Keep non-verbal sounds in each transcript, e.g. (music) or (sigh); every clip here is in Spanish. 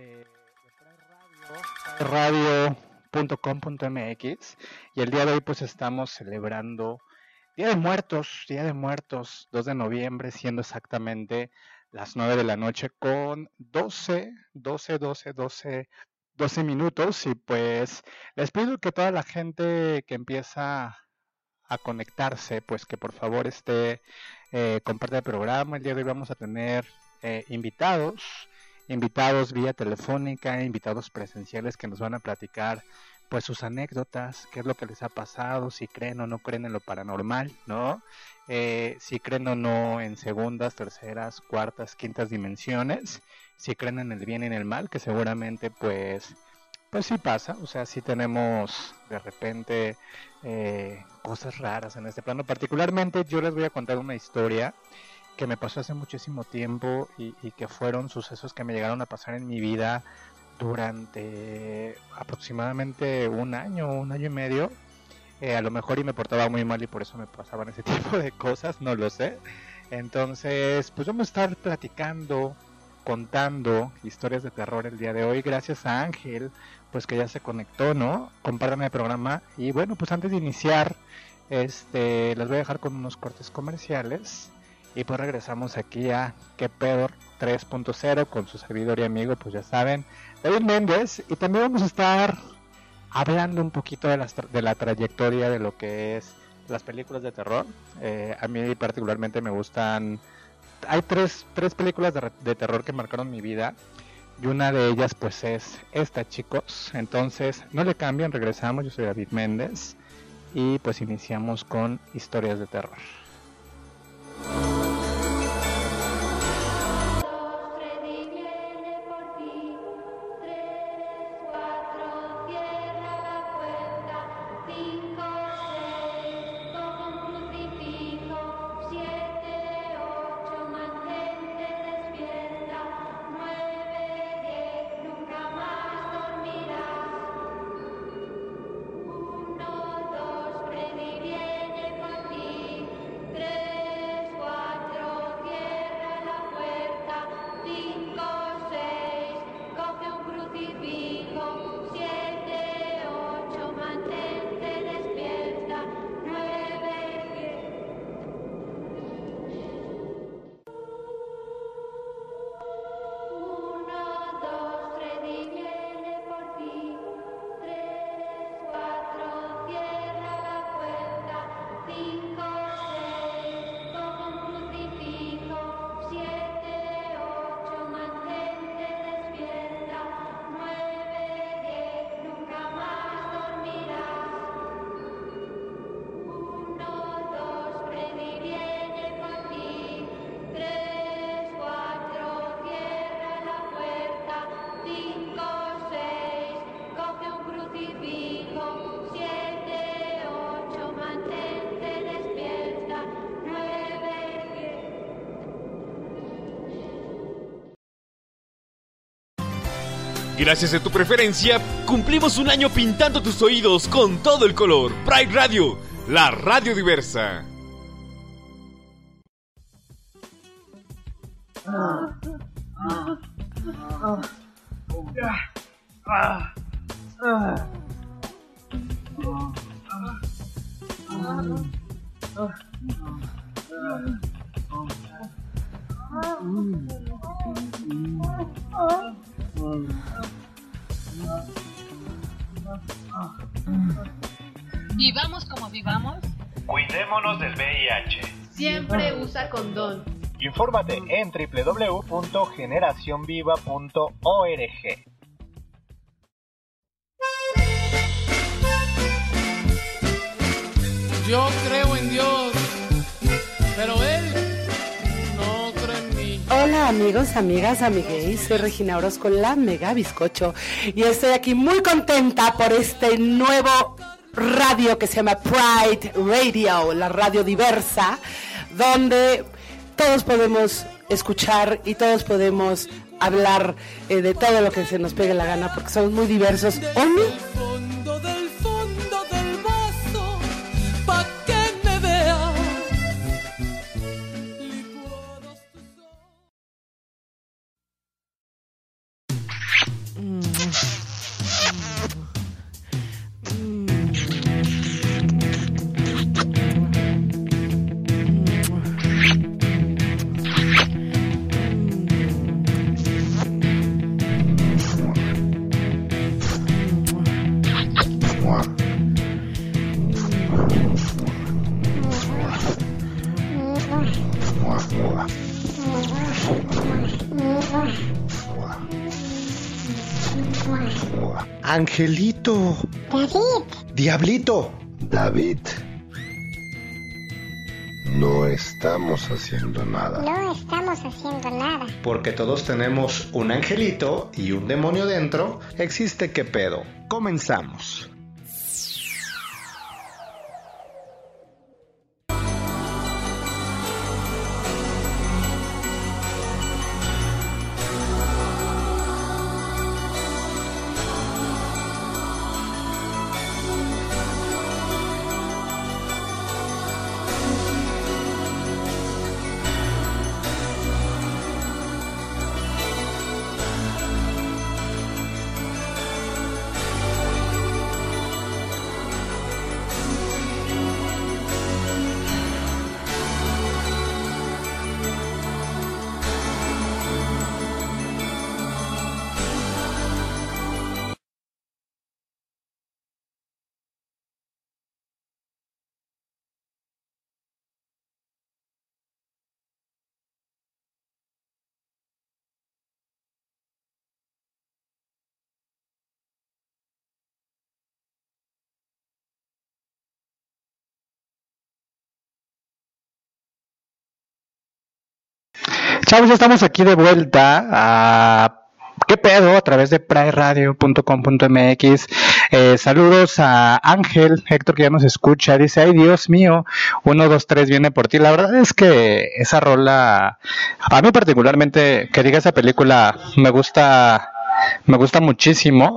De, de radio.com.mx y el día de hoy pues estamos celebrando Día de Muertos, Día de Muertos, 2 de noviembre, siendo exactamente las 9 de la noche con 12, 12, 12, 12 12 minutos. Y pues les pido que toda la gente que empieza a conectarse, pues que por favor esté, eh, comparte el programa. El día de hoy vamos a tener eh, invitados, invitados vía telefónica, invitados presenciales que nos van a platicar pues sus anécdotas, qué es lo que les ha pasado, si creen o no creen en lo paranormal, ¿no? Eh, si creen o no en segundas, terceras, cuartas, quintas dimensiones, si creen en el bien y en el mal, que seguramente pues, pues sí pasa, o sea, sí tenemos de repente eh, cosas raras en este plano. Particularmente yo les voy a contar una historia que me pasó hace muchísimo tiempo y, que fueron sucesos que me llegaron a pasar en mi vida durante aproximadamente un año, un año y medio. Eh, a lo mejor y me portaba muy mal y por eso me pasaban ese (laughs) tipo de cosas, no lo sé. Entonces, pues vamos a estar platicando, contando historias de terror el día de hoy, gracias a Ángel, pues que ya se conectó, ¿no? Compártanme el programa. Y bueno, pues antes de iniciar, Este, les voy a dejar con unos cortes comerciales y pues regresamos aquí a Que pedo 3.0 con su servidor y amigo, pues ya saben, David Méndez. Y también vamos a estar hablando un poquito de la, de la trayectoria de lo que es las películas de terror. Eh, a mí particularmente me gustan... Hay tres, tres películas de, de terror que marcaron mi vida. Y una de ellas pues es esta chicos. Entonces no le cambien, regresamos. Yo soy David Méndez y pues iniciamos con historias de terror. Bye. Gracias a tu preferencia, cumplimos un año pintando tus oídos con todo el color. Pride Radio, la radio diversa. (laughs) Vivamos como vivamos. Cuidémonos del VIH. Siempre usa condón. Infórmate en www.generacionviva.org. Yo creo amigos, amigas, amigues, soy Regina Orozco, la Mega Bizcocho, y estoy aquí muy contenta por este nuevo radio que se llama Pride Radio, la radio diversa, donde todos podemos escuchar y todos podemos hablar eh, de todo lo que se nos pegue la gana, porque somos muy diversos. Angelito. David, Diablito. David. No estamos haciendo nada. no estamos haciendo nada. Porque todos tenemos un angelito y un demonio dentro. Existe qué pedo. Comenzamos. Chavos, estamos aquí de vuelta a ¿Qué pedo? A través de prayradio.com.mx. Eh, saludos a Ángel, Héctor que ya nos escucha. Dice, ay Dios mío, uno, dos, tres viene por ti. La verdad es que esa rola, a mí particularmente, que diga esa película, me gusta me gusta muchísimo.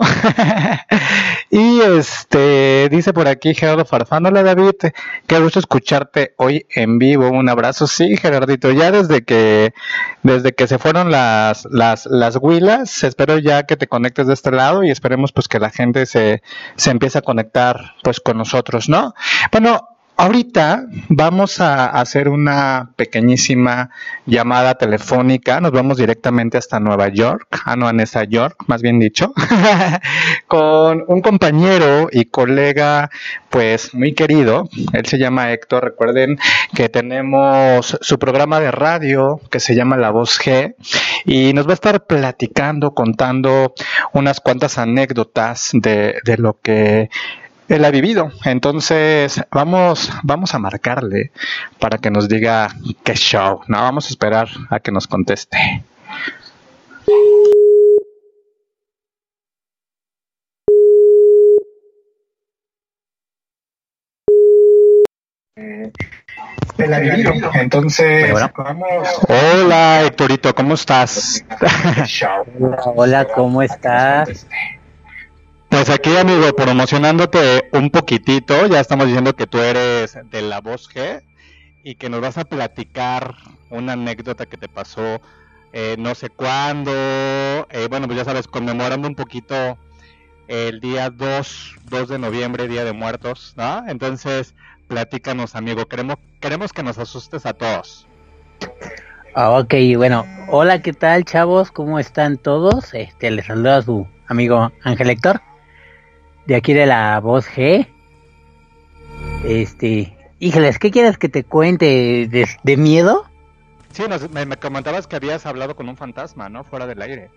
(laughs) y este dice por aquí Gerardo Farfán, hola David, qué gusto escucharte hoy en vivo. Un abrazo, sí, Gerardito. Ya desde que desde que se fueron las las las huilas, espero ya que te conectes de este lado y esperemos pues que la gente se se empiece a conectar pues con nosotros, ¿no? Bueno, Ahorita vamos a hacer una pequeñísima llamada telefónica. Nos vamos directamente hasta Nueva York, ah, a Nueva York, más bien dicho, (laughs) con un compañero y colega, pues muy querido. Él se llama Héctor. Recuerden que tenemos su programa de radio que se llama La Voz G y nos va a estar platicando, contando unas cuantas anécdotas de, de lo que él ha vivido. Entonces, vamos, vamos a marcarle para que nos diga qué show. No, vamos a esperar a que nos conteste. Él ha vivido. Entonces, vamos. Hola, Héctorito, ¿cómo estás? Hola, hola, ¿cómo estás? Pues aquí, amigo, promocionándote un poquitito, ya estamos diciendo que tú eres de la voz G y que nos vas a platicar una anécdota que te pasó eh, no sé cuándo, eh, bueno, pues ya sabes, conmemorando un poquito el día 2, 2 de noviembre, Día de Muertos, ¿no? Entonces, platícanos, amigo, queremos, queremos que nos asustes a todos. Ah, ok, bueno, hola, ¿qué tal, chavos? ¿Cómo están todos? Este, les saluda a su amigo Ángel Héctor de aquí de la voz G. Este, híjoles, ¿qué quieres que te cuente de, miedo? Sí, me, comentabas que habías hablado con un fantasma, ¿no? Fuera del aire.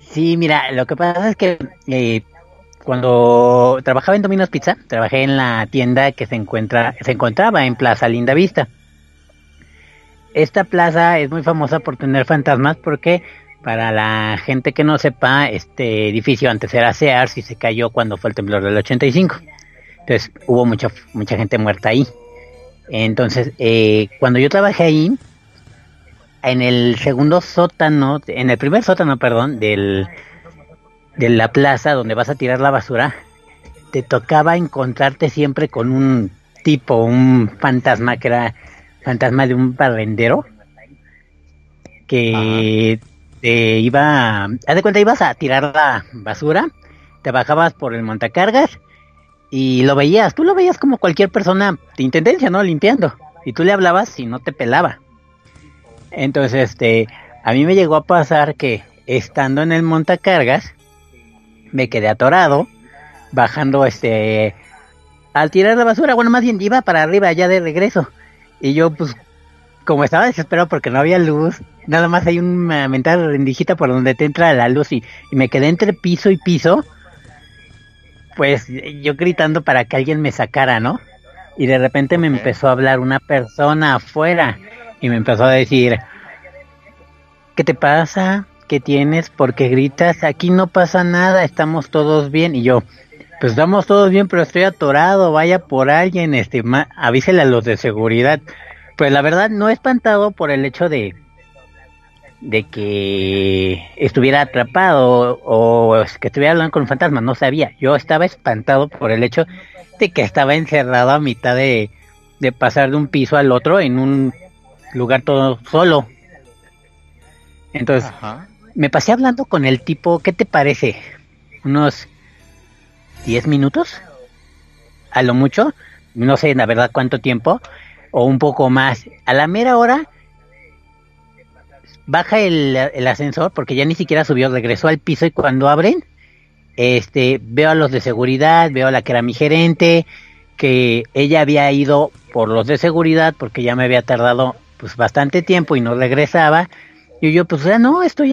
Sí, mira, lo que pasa es que eh, cuando trabajaba en Domino's Pizza, trabajé en la tienda que se encuentra, se encontraba en Plaza Linda Vista. Esta plaza es muy famosa por tener fantasmas porque para la gente que no sepa, este edificio antes era Sears y se cayó cuando fue el temblor del 85. Entonces hubo mucha, mucha gente muerta ahí. Entonces, eh, cuando yo trabajé ahí, en el segundo sótano, en el primer sótano, perdón, del, de la plaza donde vas a tirar la basura, te tocaba encontrarte siempre con un tipo, un fantasma que era fantasma de un barrendero que te iba, haz de cuenta, ibas a tirar la basura, te bajabas por el montacargas y lo veías, tú lo veías como cualquier persona de intendencia, ¿no? Limpiando. Y tú le hablabas y no te pelaba. Entonces, este, a mí me llegó a pasar que estando en el montacargas, me quedé atorado, bajando este, al tirar la basura, bueno, más bien iba para arriba ya de regreso. Y yo, pues, como estaba desesperado porque no había luz, nada más hay una mental rendijita por donde te entra la luz y, me quedé entre piso y piso, pues yo gritando para que alguien me sacara, ¿no? Y de repente me empezó a hablar una persona afuera y me empezó a decir, ¿qué te pasa? ¿Qué tienes? ¿Por qué gritas? Aquí no pasa nada, estamos todos bien. Y yo, pues estamos todos bien, pero estoy atorado, vaya por alguien, este, avísele a los de seguridad. Pues la verdad no he espantado por el hecho de de que estuviera atrapado o que estuviera hablando con un fantasma, no sabía. Yo estaba espantado por el hecho de que estaba encerrado a mitad de, de pasar de un piso al otro en un lugar todo solo. Entonces, me pasé hablando con el tipo, ¿qué te parece? Unos 10 minutos, a lo mucho, no sé la verdad cuánto tiempo, o un poco más. A la mera hora baja el, ascensor porque ya ni siquiera subió, regresó al piso y cuando abren, este, veo a los de seguridad, veo a la que era mi gerente, que ella había ido por los de seguridad porque ya me había tardado pues bastante tiempo y no regresaba. Y yo pues ya no, estoy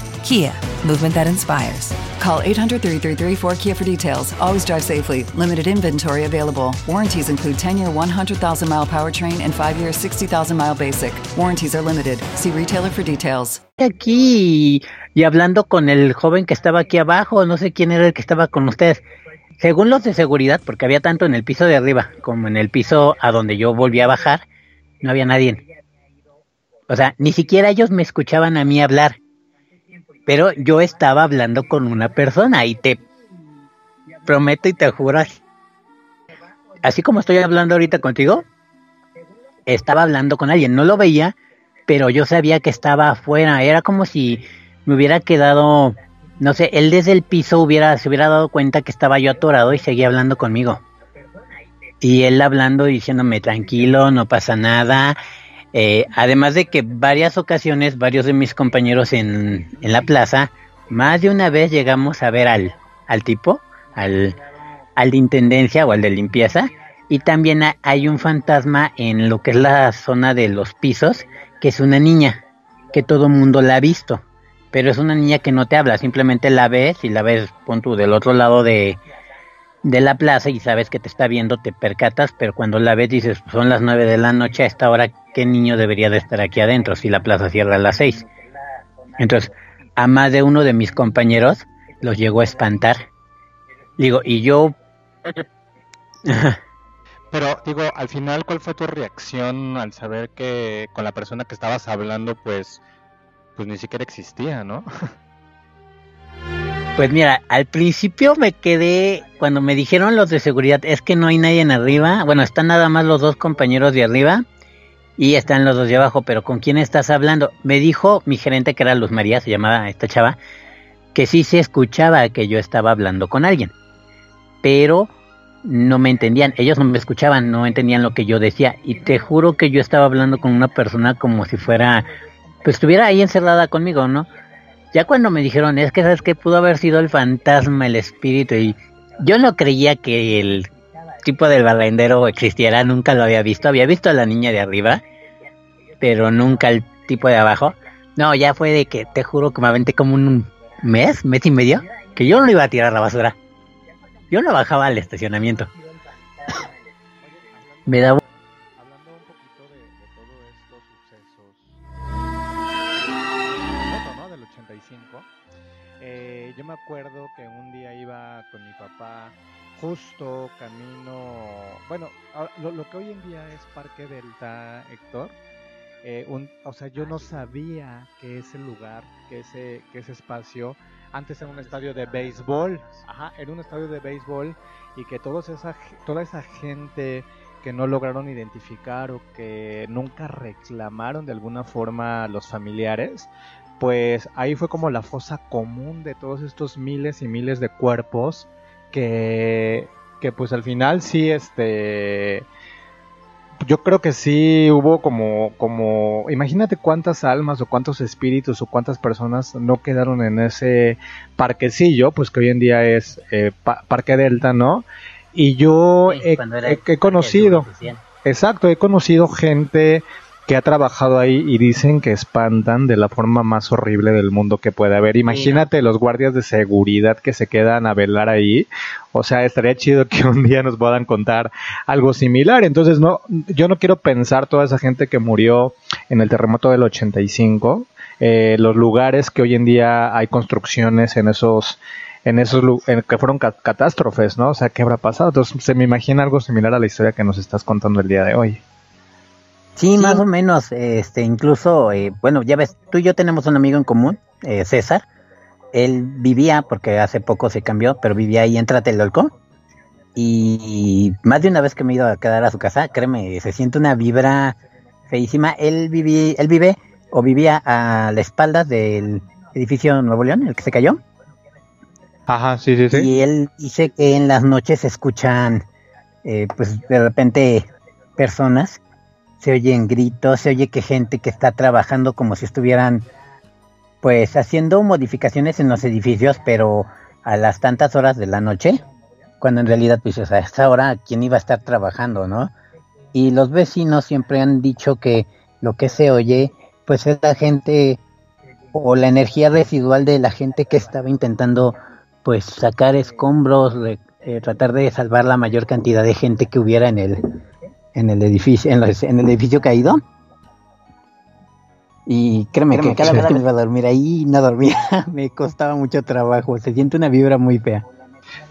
Kia, movement that inspires. Call 800 333 4KIA for details. Always drive safely. Limited inventory available. Warranties include 10 year 100,000 mile powertrain and 5 year 60,000 mile basic. Warranties are limited. See retailer for details. Aquí y hablando con el joven que estaba aquí abajo, no sé quién era el que estaba con ustedes. Según los de seguridad, porque había tanto en el piso de arriba como en el piso a donde yo volví a bajar, no había nadie. O sea, ni siquiera ellos me escuchaban a mí hablar. Pero yo estaba hablando con una persona y te prometo y te juro, así como estoy hablando ahorita contigo, estaba hablando con alguien. No lo veía, pero yo sabía que estaba afuera. Era como si me hubiera quedado, no sé, él desde el piso hubiera, se hubiera dado cuenta que estaba yo atorado y seguía hablando conmigo. Y él hablando, diciéndome tranquilo, no pasa nada. Eh, además de que varias ocasiones, varios de mis compañeros en, en, la plaza, más de una vez llegamos a ver al, al tipo, al, al de intendencia o al de limpieza. Y también hay un fantasma en lo que es la zona de los pisos, que es una niña, que todo mundo la ha visto. Pero es una niña que no te habla, simplemente la ves y la ves, pon tú, del otro lado de, de la plaza y sabes que te está viendo, te percatas, pero cuando la ves dices, son las nueve de la noche, a esta hora, ¿qué niño debería de estar aquí adentro si la plaza cierra a las seis? Entonces, a más de uno de mis compañeros los llegó a espantar. Digo, y yo... (laughs) Pero digo, al final, ¿cuál fue tu reacción al saber que con la persona que estabas hablando, pues, pues ni siquiera existía, ¿no? (laughs) Pues mira, al principio me quedé, cuando me dijeron los de seguridad, es que no hay nadie en arriba, bueno, están nada más los dos compañeros de arriba y están los dos de abajo, pero ¿con quién estás hablando? Me dijo mi gerente, que era Luz María, se llamaba esta chava, que sí se escuchaba que yo estaba hablando con alguien, pero no me entendían, ellos no me escuchaban, no entendían lo que yo decía, y te juro que yo estaba hablando con una persona como si fuera, pues estuviera ahí encerrada conmigo, ¿no? Ya cuando me dijeron, es que sabes que pudo haber sido el fantasma, el espíritu, y yo no creía que el tipo del barrendero existiera, nunca lo había visto, había visto a la niña de arriba, pero nunca el tipo de abajo. No, ya fue de que te juro que me aventé como un mes, mes y medio, que yo no iba a tirar la basura. Yo no bajaba al estacionamiento. (laughs) me daba acuerdo que un día iba con mi papá justo camino, bueno, lo, lo que hoy en día es Parque Delta, Héctor. Eh, un, o sea, yo no sabía que ese lugar, que ese, que ese espacio, antes era un estadio de béisbol, ajá, era un estadio de béisbol y que todos esa, toda esa gente que no lograron identificar o que nunca reclamaron de alguna forma los familiares, pues ahí fue como la fosa común de todos estos miles y miles de cuerpos que, que pues al final sí, este, yo creo que sí hubo como, como, imagínate cuántas almas o cuántos espíritus o cuántas personas no quedaron en ese parquecillo, pues que hoy en día es eh, pa Parque Delta, ¿no? Y yo Sí, he, he- he conocido, exacto, he conocido gente que ha trabajado ahí y dicen que espantan de la forma más horrible del mundo que puede haber. Imagínate los guardias de seguridad que se quedan a velar ahí. O sea, estaría chido que (laughs) un día nos puedan contar algo similar. Entonces, no, yo no quiero pensar toda esa gente que murió en el terremoto del 85, eh, los lugares que hoy en día hay construcciones en esos en esos en que fueron ca- catástrofes, ¿no? O sea, ¿qué habrá pasado? Entonces, se me imagina algo similar a la historia que nos estás contando el día de hoy. Sí, más o menos, este, incluso, eh, bueno, ya ves, tú y yo tenemos un amigo en común, eh, César. Él vivía, porque hace poco se cambió, pero vivía ahí en Tlatelolco. Y más de una vez que me he ido a quedar a su casa, créeme, se siente una vibra feísima. Él, viví, él vive o vivía a la espalda del edificio Nuevo León, el que se cayó. Ajá, sí, sí, sí. Y él dice que en las noches se escuchan, eh, pues de repente, personas, se oyen gritos, se oye que gente que está trabajando como si estuvieran, pues haciendo modificaciones en los edificios, pero a las tantas horas de la noche, cuando en realidad, pues a esa hora, ¿quién iba a estar trabajando, no? Y los vecinos siempre han dicho que lo que se oye, pues es la gente o la energía residual de la gente que estaba intentando pues sacar escombros, eh, tratar de salvar la mayor cantidad de gente que hubiera en el en el edificio en, los- en el edificio caído. Y créeme, Créeme que cada vez que me iba a dormir ahí no dormía, (laughs) me costaba mucho trabajo, se siente una vibra muy fea.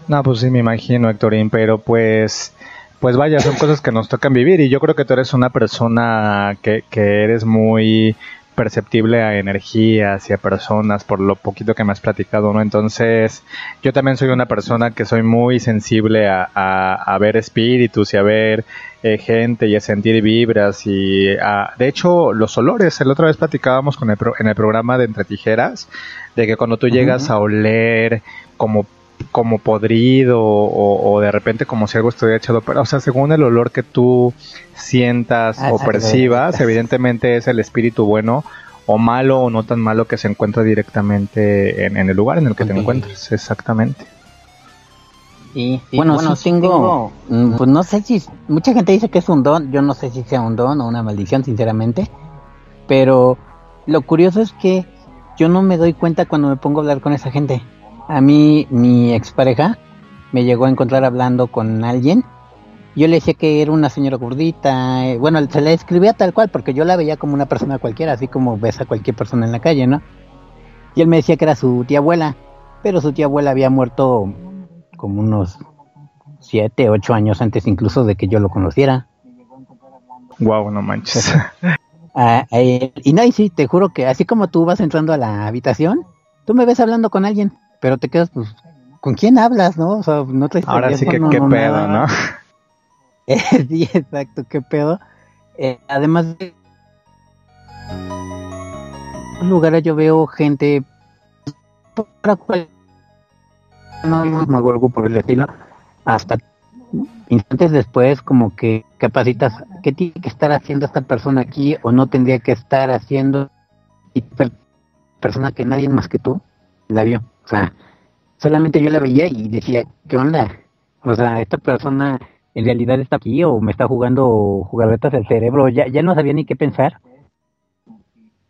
No, pues sí, me imagino, Héctorín, pero pues, pues vaya, son cosas que nos tocan vivir y yo creo que tú eres una persona que, que eres muy perceptible a energías y a personas por lo poquito que me has platicado, ¿no? Entonces, yo también soy una persona que soy muy sensible a, a, a ver espíritus y a ver eh, gente y a sentir vibras y a, de hecho los olores, el otra vez platicábamos con el pro- en el programa de Entre Tijeras, de que cuando tú llegas a oler como como podrido o, o de repente como si algo estuviera echado pero o sea según el olor que tú sientas Ah, o percibas evidentemente es el espíritu bueno o malo o no tan malo que se encuentra directamente en, en el lugar en el que te Ok. encuentres exactamente Y, bueno, sí tengo, mm, pues no sé si, mucha gente dice que es un don, yo no sé si sea un don o una maldición, sinceramente, pero lo curioso es que yo no me doy cuenta cuando me pongo a hablar con esa gente. A mí, mi expareja me llegó a encontrar hablando con alguien, yo le decía que era una señora gordita, eh, bueno, se la escribía tal cual, porque yo la veía como una persona cualquiera, así como ves a cualquier persona en la calle, ¿no? Y él me decía que era su tía abuela, pero su tía abuela había muerto como unos siete, ocho años antes incluso de que yo lo conociera. wow no manches (laughs) y no, y sí, te juro que así como tú vas entrando a la habitación, tú me ves hablando con alguien, pero te quedas, pues, ¿con quién hablas, no? O sea, no traes ahora sí que qué no pedo nada. no (laughs) sí, exacto, qué pedo. Eh, además de lugares yo veo gente para cual- no hago algo por el estilo hasta instantes después como que capacitas qué tiene que estar haciendo esta persona aquí o no tendría que estar haciendo y per- persona que nadie más que tú la vio sea solamente yo la veía y decía qué onda o sea esta persona en realidad está aquí o me está jugando jugarretas el cerebro ya ya no sabía ni qué pensar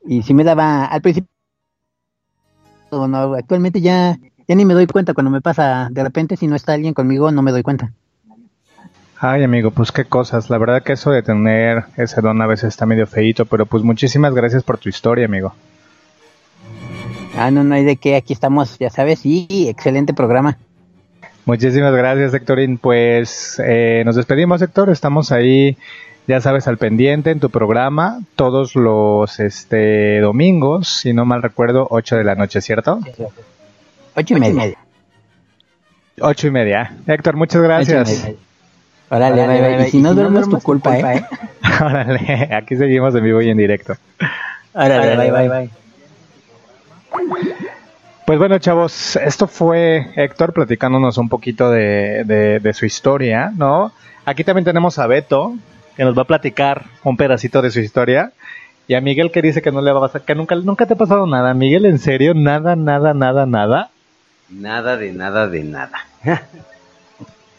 y si me daba al principio no, actualmente ya ya ni me doy cuenta cuando me pasa de repente si no está alguien conmigo no me doy cuenta Ay, amigo, pues qué cosas. La verdad que eso de tener ese don a veces está medio feíto, pero pues muchísimas gracias por tu historia, amigo. Ah no no hay de qué aquí estamos ya sabes y excelente programa Muchísimas gracias, Héctorín. Pues eh, nos despedimos, Héctor. Estamos ahí, ya sabes, al pendiente en tu programa todos los este domingos, si no mal recuerdo, 8 de la noche, ¿cierto? ocho y media Ocho y media. Héctor, muchas gracias. Órale, bye, bye. Y si no duermes, tu culpa, ¿eh? (laughs) Órale, aquí seguimos en vivo y en directo. Órale, bye, bye, bye. Pues bueno, chavos, esto fue Héctor platicándonos un poquito de, de- de su historia, ¿no? Aquí también tenemos a Beto, que nos va a platicar un pedacito de su historia. Y a Miguel que dice que no le va a pasar, que nunca, nunca te ha pasado nada. Miguel, ¿en serio? Nada, nada, nada, nada. Nada de nada de nada. (laughs)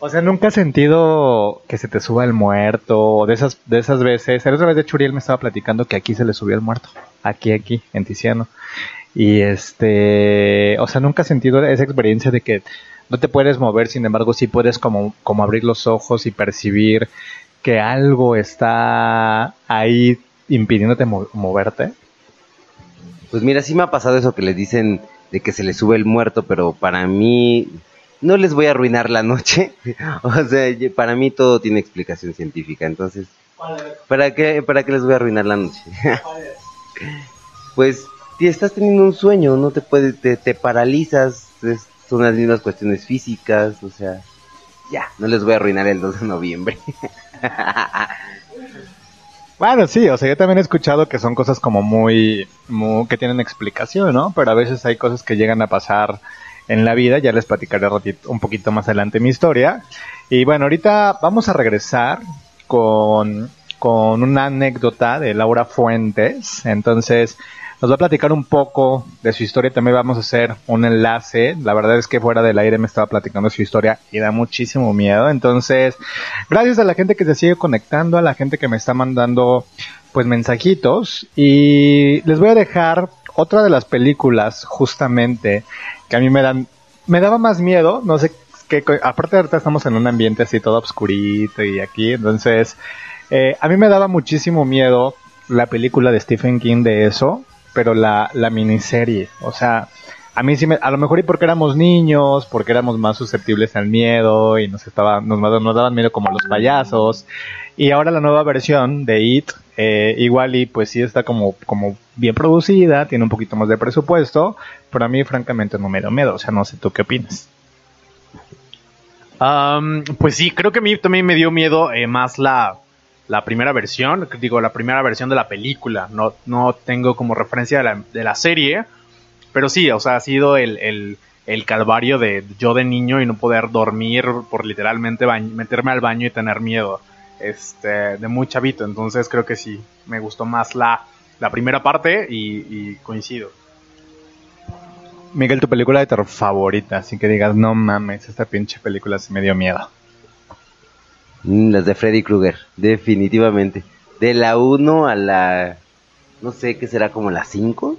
O sea, nunca has sentido que se te suba el muerto o de esas, de esas veces. La otra vez de Churiel me estaba platicando que aquí se le subió el muerto. Aquí, aquí, en Tiziano. Y este, o sea, nunca has sentido esa experiencia de que no te puedes mover, sin embargo, sí puedes como, como abrir los ojos y percibir que algo está ahí impidiéndote mo- moverte. Pues mira, sí me ha pasado eso que les dicen de que se les sube el muerto, pero para mí no les voy a arruinar la noche. (laughs) o sea, para mí todo tiene explicación científica, entonces, ¿para qué, para qué les voy a arruinar la noche? (laughs) pues si estás teniendo un sueño, no te puedes, te, te paralizas, son las mismas cuestiones físicas, o sea, ya, no les voy a arruinar el 2 de noviembre. (laughs) Bueno, sí, o sea, yo también he escuchado que son cosas como muy, muy- que tienen explicación, ¿no? Pero a veces hay cosas que llegan a pasar en la vida, ya les platicaré un poquito más adelante mi historia. Y bueno, ahorita vamos a regresar con, con una anécdota de Laura Fuentes. Entonces, nos va a platicar un poco de su historia. También vamos a hacer un enlace. La verdad es que fuera del aire me estaba platicando su historia y da muchísimo miedo. Entonces, gracias a la gente que se sigue conectando, a la gente que me está mandando pues mensajitos. Y les voy a dejar otra de las películas justamente que a mí me dan, me daba más miedo. No sé qué, aparte ahorita estamos en un ambiente así todo oscurito y aquí. Entonces, eh, a mí me daba muchísimo miedo la película de Stephen King de eso, pero la, la miniserie, o sea, a mí sí me, a lo mejor y porque éramos niños, porque éramos más susceptibles al miedo y nos estaba, nos, daban miedo como los payasos. Y ahora la nueva versión de It, eh, igual y pues sí está como, como bien producida, tiene un poquito más de presupuesto, pero a mí francamente no me dio miedo, o sea, no sé tú qué opinas. Am, pues sí, creo que a mí también me dio miedo eh, más la, la primera versión, digo, la primera versión de la película. No, no tengo como referencia de la, de la serie, pero sí, o sea, ha sido el, el, el calvario de yo de niño y no poder dormir por literalmente meterme al baño y tener miedo este, de muy chavito. Entonces creo que sí, me gustó más la, la primera parte y, y coincido. Miguel, tu película de terror favorita, así que digas, no mames, esta pinche película sí me dio miedo. Mm, Las de Freddy Krueger, definitivamente. De la 1 a la, no sé qué será como la 5,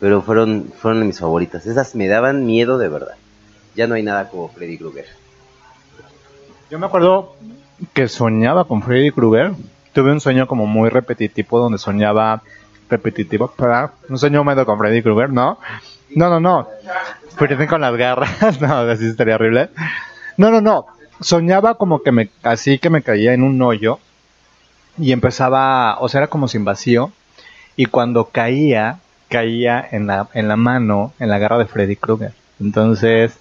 pero fueron, fueron de mis favoritas. Esas me daban miedo de verdad. Ya no hay nada como Freddy Krueger. Yo me acuerdo que soñaba con Freddy Krueger. Tuve un sueño como muy repetitivo donde soñaba repetitivo, un sueño húmedo con Freddy Krueger, ¿no? No, no, no. Freddy con las garras, (laughs) no, así estaría horrible. No, no, no. Soñaba como que me, así que me caía en un hoyo y empezaba, o sea, era como sin vacío. Y cuando caía, caía en la, en la mano, en la garra de Freddy Krueger. Entonces,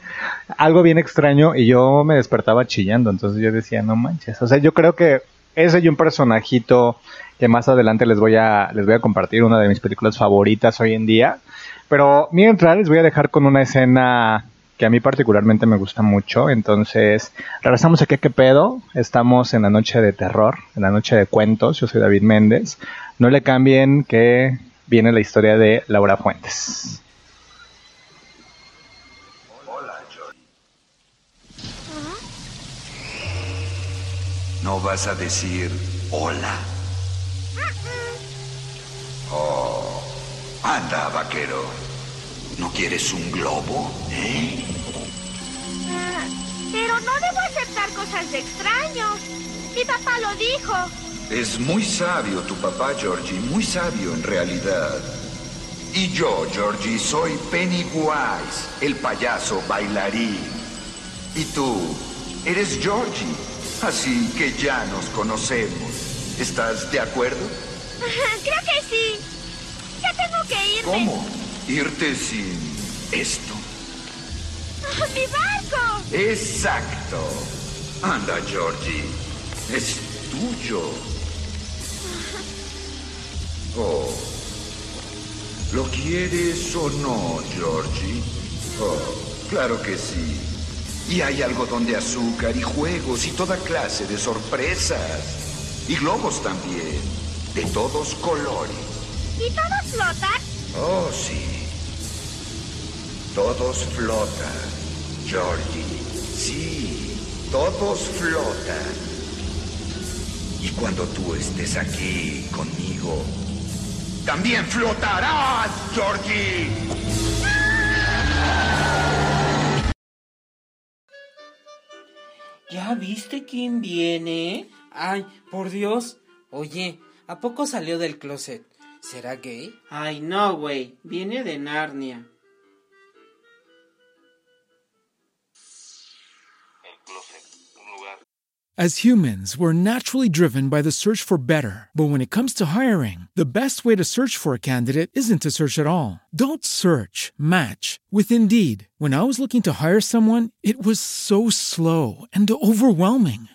algo bien extraño y yo me despertaba chillando, entonces yo decía, no manches, o sea, yo creo que ese y un personajito que más adelante les voy a les voy a compartir una de mis películas favoritas hoy en día, pero mientras les voy a dejar con una escena que a mí particularmente me gusta mucho, entonces regresamos aquí a qué pedo, estamos en la noche de terror, en la noche de cuentos, yo soy David Méndez, no le cambien que viene la historia de Laura Fuentes. ¿No vas a decir hola? Oh, anda, vaquero. ¿No quieres un globo? ¿Eh? Ah, Pero no debo aceptar cosas de extraños. Mi papá lo dijo. Es muy sabio tu papá, Georgie, muy sabio en realidad. Y yo, Georgie, soy Pennywise, el payaso bailarín. Y tú, eres Georgie, así que ya nos conocemos. ¿Estás de acuerdo? (laughs) Creo que sí. Ya tengo que irme. ¿Cómo? ¿Irte sin esto? Ah, ¡Mi barco! Exacto. Anda, Georgie. Es tuyo. Oh. ¿Lo quieres o no, Georgie? Oh, claro que sí. Y hay algodón de azúcar y juegos y toda clase de sorpresas. Y globos también. De todos colores. ¿Y todos flotan? Oh, sí. Todos flotan. Georgie. Sí. todos flotan. Y cuando tú estés aquí conmigo, también flotarás, Georgie. ¿Ya viste quién viene? Ay, por Dios. Oye, ¿a poco salió del closet? ¿Será gay? Ay, no, güey. Viene de Narnia. As humans, we're naturally driven by the search for better. But when it comes to hiring, the best way to search for a candidate isn't to search at all. Don't search, match with Indeed. When I was looking to hire someone, it was so slow and overwhelming.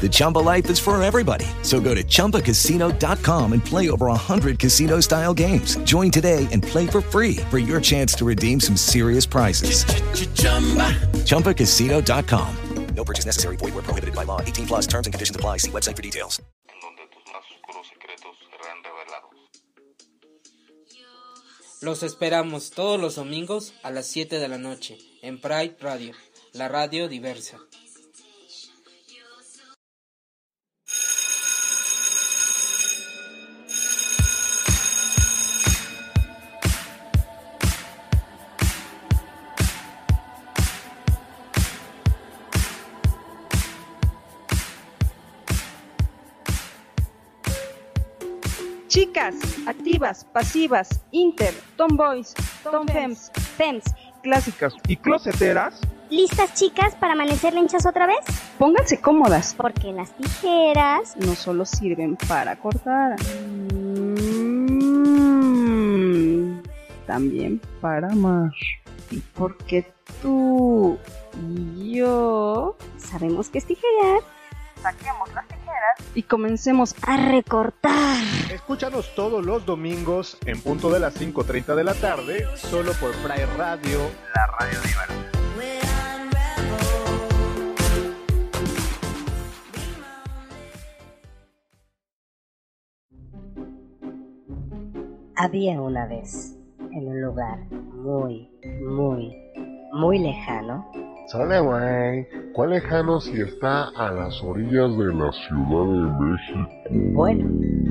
The Chumba life is for everybody. So go to ChumbaCasino.com and play over 100 casino style games. Join today and play for free for your chance to redeem some serious prizes. ChumbaCasino.com. No purchase necessary. Void where prohibited by law. 18 plus terms and conditions apply. See website for details. Los esperamos todos los domingos a las 7 de la noche en Pride Radio, la radio diversa. Chicas, activas, pasivas, inter, tomboys, tomfems, fems, clásicas y closeteras. ¿Listas chicas para amanecer lenchas otra vez? Pónganse cómodas. Porque las tijeras no solo sirven para cortar, mm, también para amar. Y porque tú y yo sabemos que es tijerear. Saquemos las tijeras y comencemos a recortar. Escúchanos todos los domingos en punto de las 5.30 de la tarde, solo por Fry Radio, la radio diversa. Había una vez, en un lugar muy, muy, muy lejano, Sale, güey. ¿Cuál lejano si está a las orillas de la Ciudad de México? Bueno,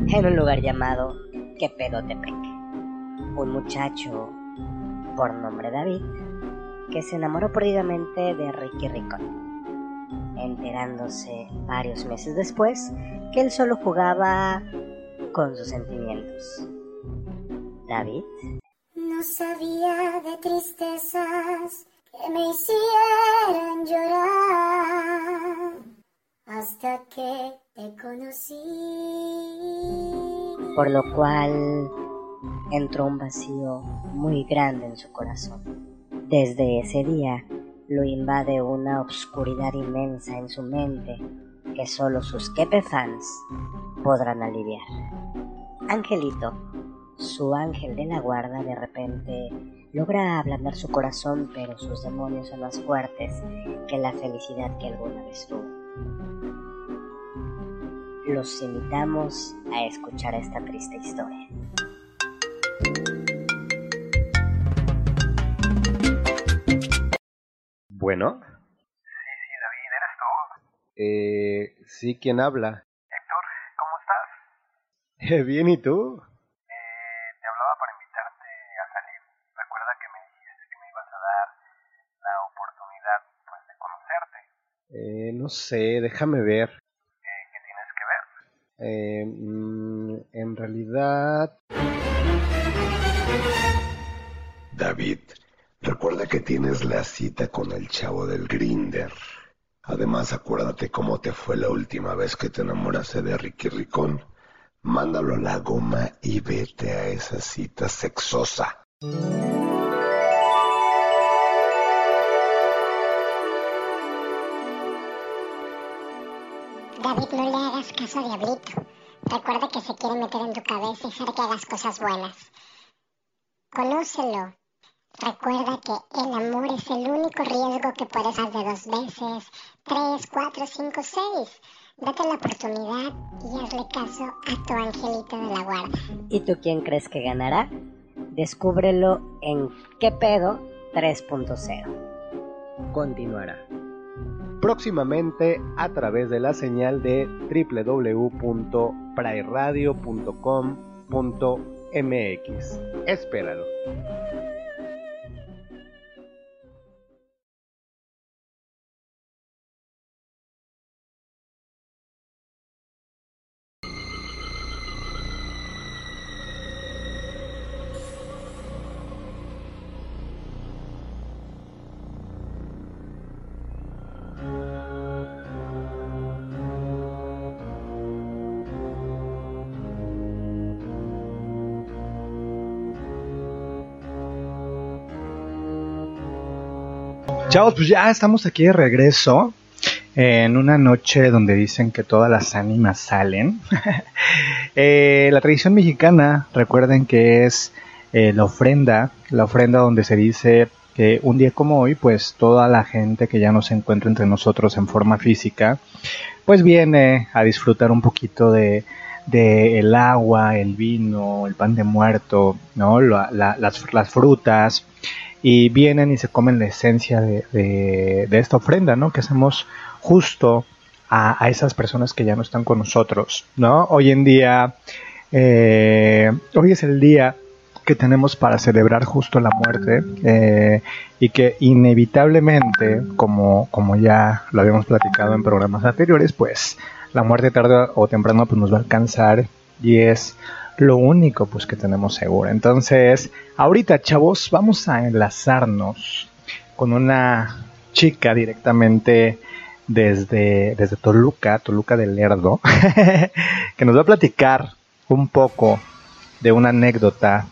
en un lugar llamado Quepedotepec. Un muchacho por nombre David que se enamoró perdidamente de Ricky Ricón, enterándose varios meses después que él solo jugaba con sus sentimientos. David no sabía de tristezas que me hicieran llorar hasta que te conocí. Por lo cual entró un vacío muy grande en su corazón. Desde ese día lo invade una obscuridad inmensa en su mente que solo sus Kepe fans podrán aliviar. Angelito, su ángel de la guarda, de repente logra ablandar su corazón, pero sus demonios son más fuertes que la felicidad que alguna vez tuvo. Los invitamos a escuchar esta triste historia. Bueno. Sí, sí, David, ¿eres tú? Eh, sí, ¿quién habla? Héctor, ¿cómo estás? (laughs) Bien, ¿y tú? Eh, no sé, déjame ver. ¿Qué tienes que ver? Eh, mm, en realidad... David, recuerda que tienes la cita con el chavo del Grinder. Además, acuérdate cómo te fue la última vez que te enamoraste de Ricky Ricón. Mándalo a la goma y vete a esa cita sexosa. David, no le hagas caso a Diablito. Recuerda que se quiere meter en tu cabeza y hacer que hagas cosas buenas. Conócelo. Recuerda que el amor es el único riesgo que puedes hacer de dos veces, tres, cuatro, cinco, seis. Date la oportunidad y hazle caso a tu angelito de la guarda. ¿Y tú quién crees que ganará? Descúbrelo en ¿Qué pedo 3.0? Continuará. Próximamente a través de la señal de www.prairadio.com.mx. Espéralo. Pues ya estamos aquí de regreso en una noche donde dicen que todas las ánimas salen. (laughs) Eh, la tradición mexicana, recuerden que es eh, la ofrenda, la ofrenda donde se dice que un día como hoy, pues toda la gente que ya no se encuentra entre nosotros en forma física, pues viene a disfrutar un poquito de, el agua, el vino, el pan de muerto, ¿no? La- la- las, las frutas, y vienen y se comen la esencia de, de- esta ofrenda, ¿no? Que hacemos justo a, a esas personas que ya no están con nosotros, ¿no? Hoy en día, eh, hoy es el día que tenemos para celebrar justo la muerte eh, y que inevitablemente, como, como ya lo habíamos platicado en programas anteriores, pues la muerte tarde o temprano pues nos va a alcanzar y es lo único pues que tenemos seguro. Entonces, ahorita chavos, vamos a enlazarnos con una chica directamente desde, desde Toluca, Toluca del Lerdo, (laughs) que nos va a platicar un poco de una anécdota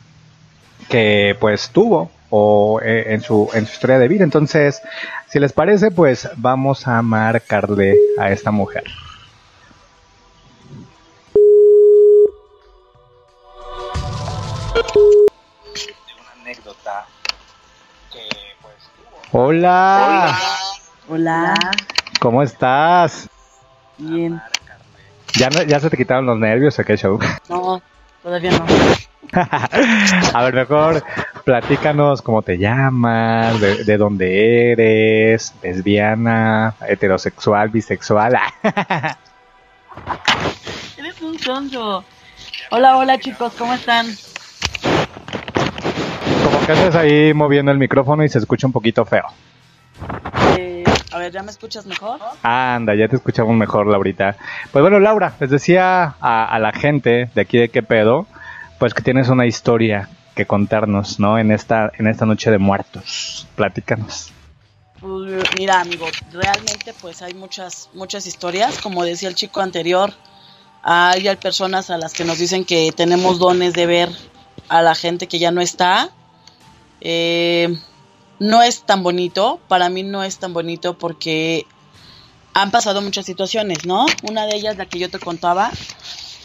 que pues tuvo o eh, en su en su historia de vida. Entonces, si les parece, pues vamos a marcarle a esta mujer. Hola. Hola. ¿Cómo estás? Bien. ¿Ya, no- ¿Ya se te quitaron los nervios o qué show? No, todavía no. (laughs) A ver, mejor platícanos cómo te llamas, de, de dónde eres, lesbiana, heterosexual, bisexual. (laughs) Eres un sonso. Hola, hola chicos, ¿cómo están? Como que haces ahí moviendo el micrófono y se escucha un poquito feo. Eh, a ver, ¿ya me escuchas mejor? Anda, ya te escuchamos mejor, Laurita. Pues bueno, Laura, les decía a, a la gente de aquí de qué pedo, pues que tienes una historia que contarnos, ¿no? En esta, en esta noche de muertos. Platícanos. Pues, mira, amigo, realmente pues hay muchas, muchas historias. Como decía el chico anterior, hay hay personas a las que nos dicen que tenemos dones de ver a la gente que ya no está. Eh, no es tan bonito, para mí no es tan bonito porque han pasado muchas situaciones, ¿no? Una de ellas, la que yo te contaba,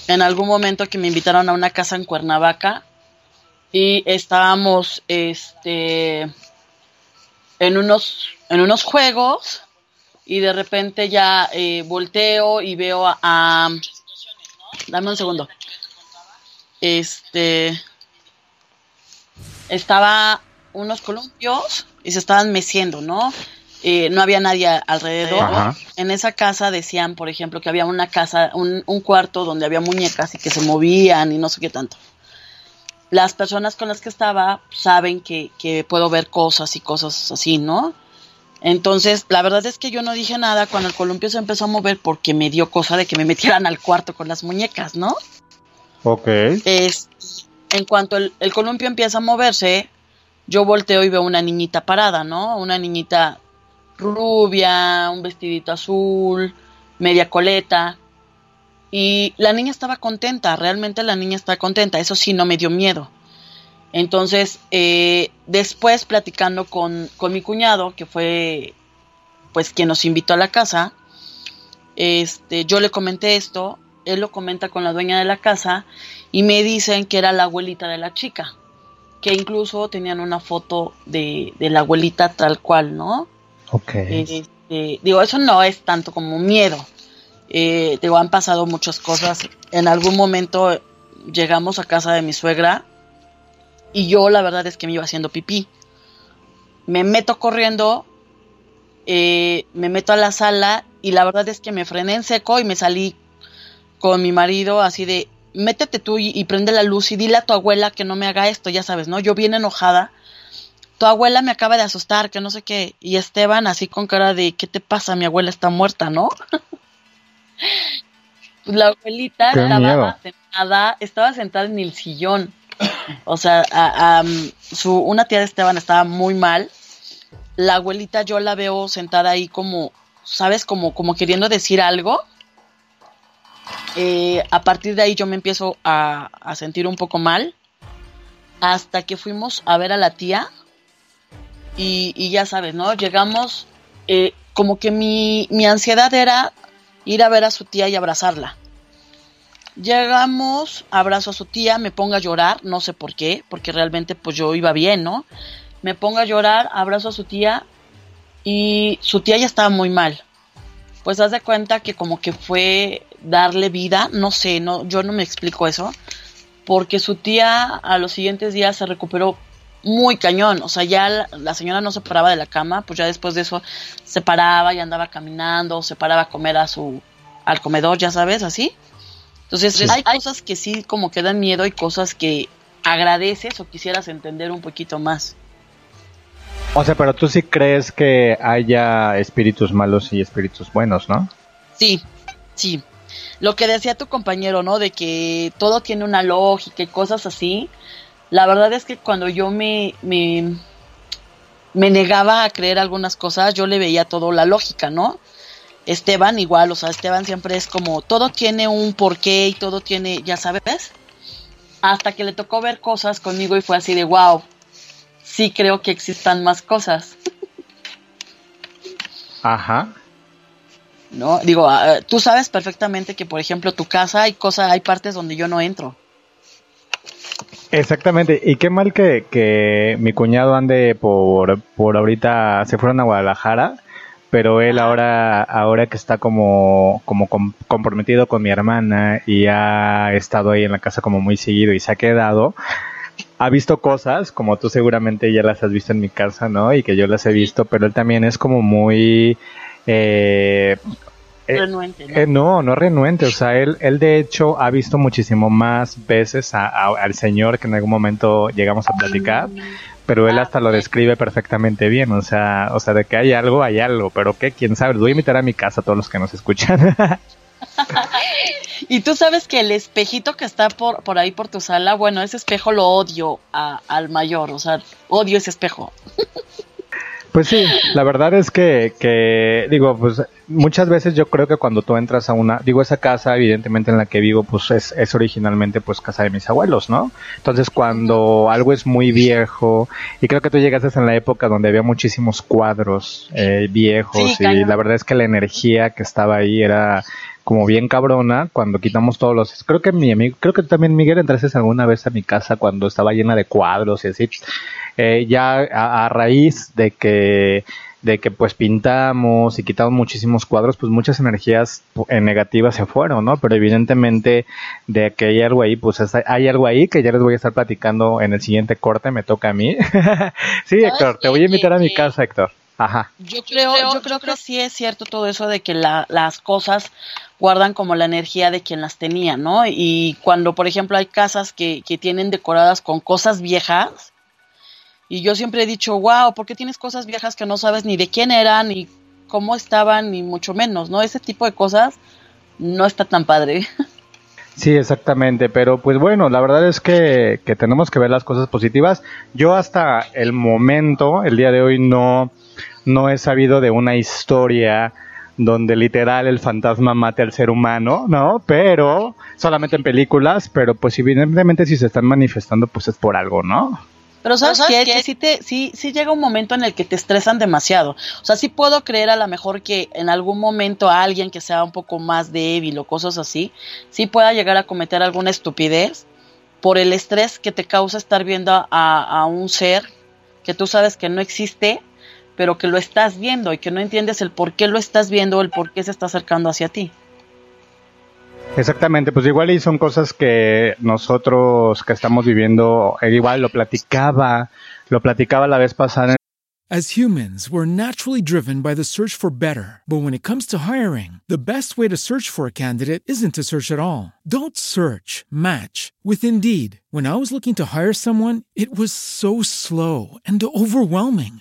en algún momento que me invitaron a una casa en Cuernavaca y estábamos, este, en unos, en unos juegos y de repente ya eh, volteo y veo a, a- Dame un segundo. Este... Estaba unos columpios y se estaban meciendo, ¿no? Eh, no había nadie alrededor. Ajá. En esa casa decían, por ejemplo, que había una casa, un, un cuarto donde había muñecas y que se movían y no sé qué tanto. Las personas con las que estaba saben que, que puedo ver cosas y cosas así, ¿no? Entonces, la verdad es que yo no dije nada cuando el columpio se empezó a mover porque me dio cosa de que me metieran al cuarto con las muñecas, ¿no? Ok. Es, en cuanto el, columpio empieza a moverse, yo volteo y veo una niñita parada, ¿no? Una niñita rubia, un vestidito azul, media coleta. Y la niña estaba contenta, realmente la niña estaba contenta, eso sí, no me dio miedo. Entonces, eh, después platicando con, con mi cuñado, que fue pues quien nos invitó a la casa, este, yo le comenté esto, él lo comenta con la dueña de la casa y me dicen que era la abuelita de la chica, que incluso tenían una foto de, de la abuelita tal cual, ¿no? Ok. Este, digo, eso no es tanto como miedo. Eh, digo, han pasado muchas cosas. En algún momento llegamos a casa de mi suegra y yo la verdad es que me iba haciendo pipí. Me meto corriendo, eh, me meto a la sala y la verdad es que me frené en seco y me salí con mi marido así de, métete tú y, y prende la luz y dile a tu abuela que no me haga esto, ya sabes, ¿no? Yo bien enojada. Tu abuela me acaba de asustar, que no sé qué. Y Esteban así con cara de, ¿qué te pasa? Mi abuela está muerta, ¿no? (laughs) La abuelita Qué estaba miedo. sentada, estaba sentada en el sillón. O sea, a- su, una tía de Esteban estaba muy mal. La abuelita yo la veo sentada ahí como, ¿sabes? Como, como queriendo decir algo. Eh, a partir de ahí yo me empiezo a, sentir un poco mal. Hasta que fuimos a ver a la tía. Y, y ya sabes, ¿no? Llegamos, eh, como que mi, mi ansiedad era ir a ver a su tía y abrazarla. Llegamos, abrazo a su tía, me pongo a llorar, no sé por qué, porque realmente pues yo iba bien, ¿no? Me pongo a llorar, abrazo a su tía y su tía ya estaba muy mal. Pues haz de cuenta que como que fue darle vida, no sé, no, yo no me explico eso, porque su tía a los siguientes días se recuperó muy cañón, o sea, ya la, la señora no se paraba de la cama, pues ya después de eso se paraba y andaba caminando, se paraba a comer a su al comedor, ya sabes, así. Entonces, Sí. hay cosas que sí como que dan miedo y cosas que agradeces o quisieras entender un poquito más. O sea, pero tú sí crees que haya espíritus malos y espíritus buenos, ¿no? Sí, sí. Lo que decía tu compañero, ¿no? De que todo tiene una lógica y cosas así. La verdad es que cuando yo me, me, negaba a creer algunas cosas, yo le veía todo la lógica, ¿no? Esteban igual, o sea, Esteban siempre es como, todo tiene un porqué y todo tiene, ya sabes. Hasta que le tocó ver cosas conmigo y fue así de, wow, sí creo que existan más cosas. Ajá. ¿No? Digo, ah, tú sabes perfectamente que, por ejemplo, tu casa hay cosas, hay partes donde yo no entro. Exactamente, y qué mal que, que mi cuñado ande por, por ahorita, se fueron a Guadalajara, pero él ahora, ahora que está como, como com- comprometido con mi hermana y ha estado ahí en la casa como muy seguido y se ha quedado, ha visto cosas, como tú seguramente ya las has visto en mi casa, ¿no? Y que yo las he visto, pero él también es como muy... Eh, Renuente, ¿no? eh, no, no renuente, o sea, él, él de hecho ha visto muchísimo más veces a- a- al señor que en algún momento llegamos a platicar, pero él hasta lo describe perfectamente bien, o sea, o sea, de que hay algo, hay algo, pero qué, quién sabe, voy a invitar a mi casa a todos los que nos escuchan. (laughs) Y tú sabes que el espejito que está por, por ahí por tu sala, bueno, ese espejo lo odio a- al mayor, o sea, odio ese espejo. (laughs) Pues sí, la verdad es que, que, digo, pues muchas veces yo creo que cuando tú entras a una, digo, esa casa evidentemente en la que vivo, pues es, es originalmente pues casa de mis abuelos, ¿no? Entonces cuando algo es muy viejo, y creo que tú llegaste en la época donde había muchísimos cuadros eh, viejos, Sí, y la verdad es que la energía que estaba ahí era como bien cabrona cuando quitamos todos los creo que mi amigo creo que también Miguel entraste alguna vez a mi casa cuando estaba llena de cuadros y así eh, ya a, a raíz de que de que pues pintamos y quitamos muchísimos cuadros, pues muchas energías eh, negativas se fueron, ¿no? Pero evidentemente de que hay algo ahí, pues es- hay algo ahí que ya les voy a estar platicando en el siguiente corte, me toca a mí. (laughs) sí, Héctor, te voy a invitar a mi casa, Héctor. Ajá. Yo creo, yo creo que sí es cierto todo eso de que la- las cosas guardan como la energía de quien las tenía, ¿no? Y cuando, por ejemplo, hay casas que, que tienen decoradas con cosas viejas, Y yo siempre he dicho, wow, ¿por qué tienes cosas viejas que no sabes ni de quién eran, ni cómo estaban, ni mucho menos, ¿no? Ese tipo de cosas no está tan padre. (laughs) Sí, exactamente, pero pues bueno, la verdad es que, que tenemos que ver las cosas positivas. Yo hasta el momento, el día de hoy, no, no he sabido de una historia donde literal el fantasma mate al ser humano, ¿no? Pero solamente en películas, pero pues evidentemente si se están manifestando pues es por algo, ¿no? Pero sabes, qué? que sí, te, sí, sí llega un momento en el que te estresan demasiado. O sea, sí puedo creer a lo mejor que en algún momento alguien que sea un poco más débil o cosas así, sí pueda llegar a cometer alguna estupidez por el estrés que te causa estar viendo a, a un ser que tú sabes que no existe, pero que lo estás viendo y que no entiendes el por qué lo estás viendo o el por qué se está acercando hacia ti. Exactamente, pues igual y son cosas que nosotros que estamos viviendo, eh, igual lo platicaba, lo platicaba la vez pasada. As humans, we're naturally driven by the search for better. But when it comes to hiring, the best way to search for a candidate isn't to search at all. Don't search, match with Indeed. When I was looking to hire someone, it was so slow and overwhelming.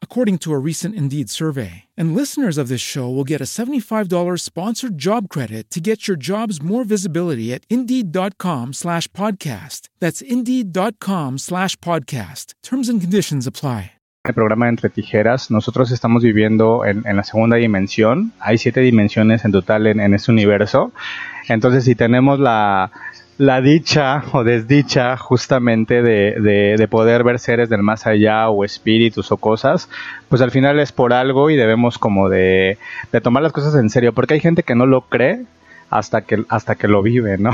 according to a recent Indeed survey. And listeners of this show will get a $75 sponsored job credit to get your jobs more visibility at Indeed.com slash podcast. That's Indeed.com slash podcast. Terms and conditions apply. El programa Entre Tijeras, nosotros estamos viviendo en, en, la segunda dimensión. Hay siete dimensiones en total en, en este universo. Entonces, si tenemos la, la dicha o desdicha justamente de, de, de, poder ver seres del más allá o espíritus o cosas, pues al final es por algo y debemos como de, de tomar las cosas en serio, porque hay gente que no lo cree hasta que, hasta que lo vive, ¿no?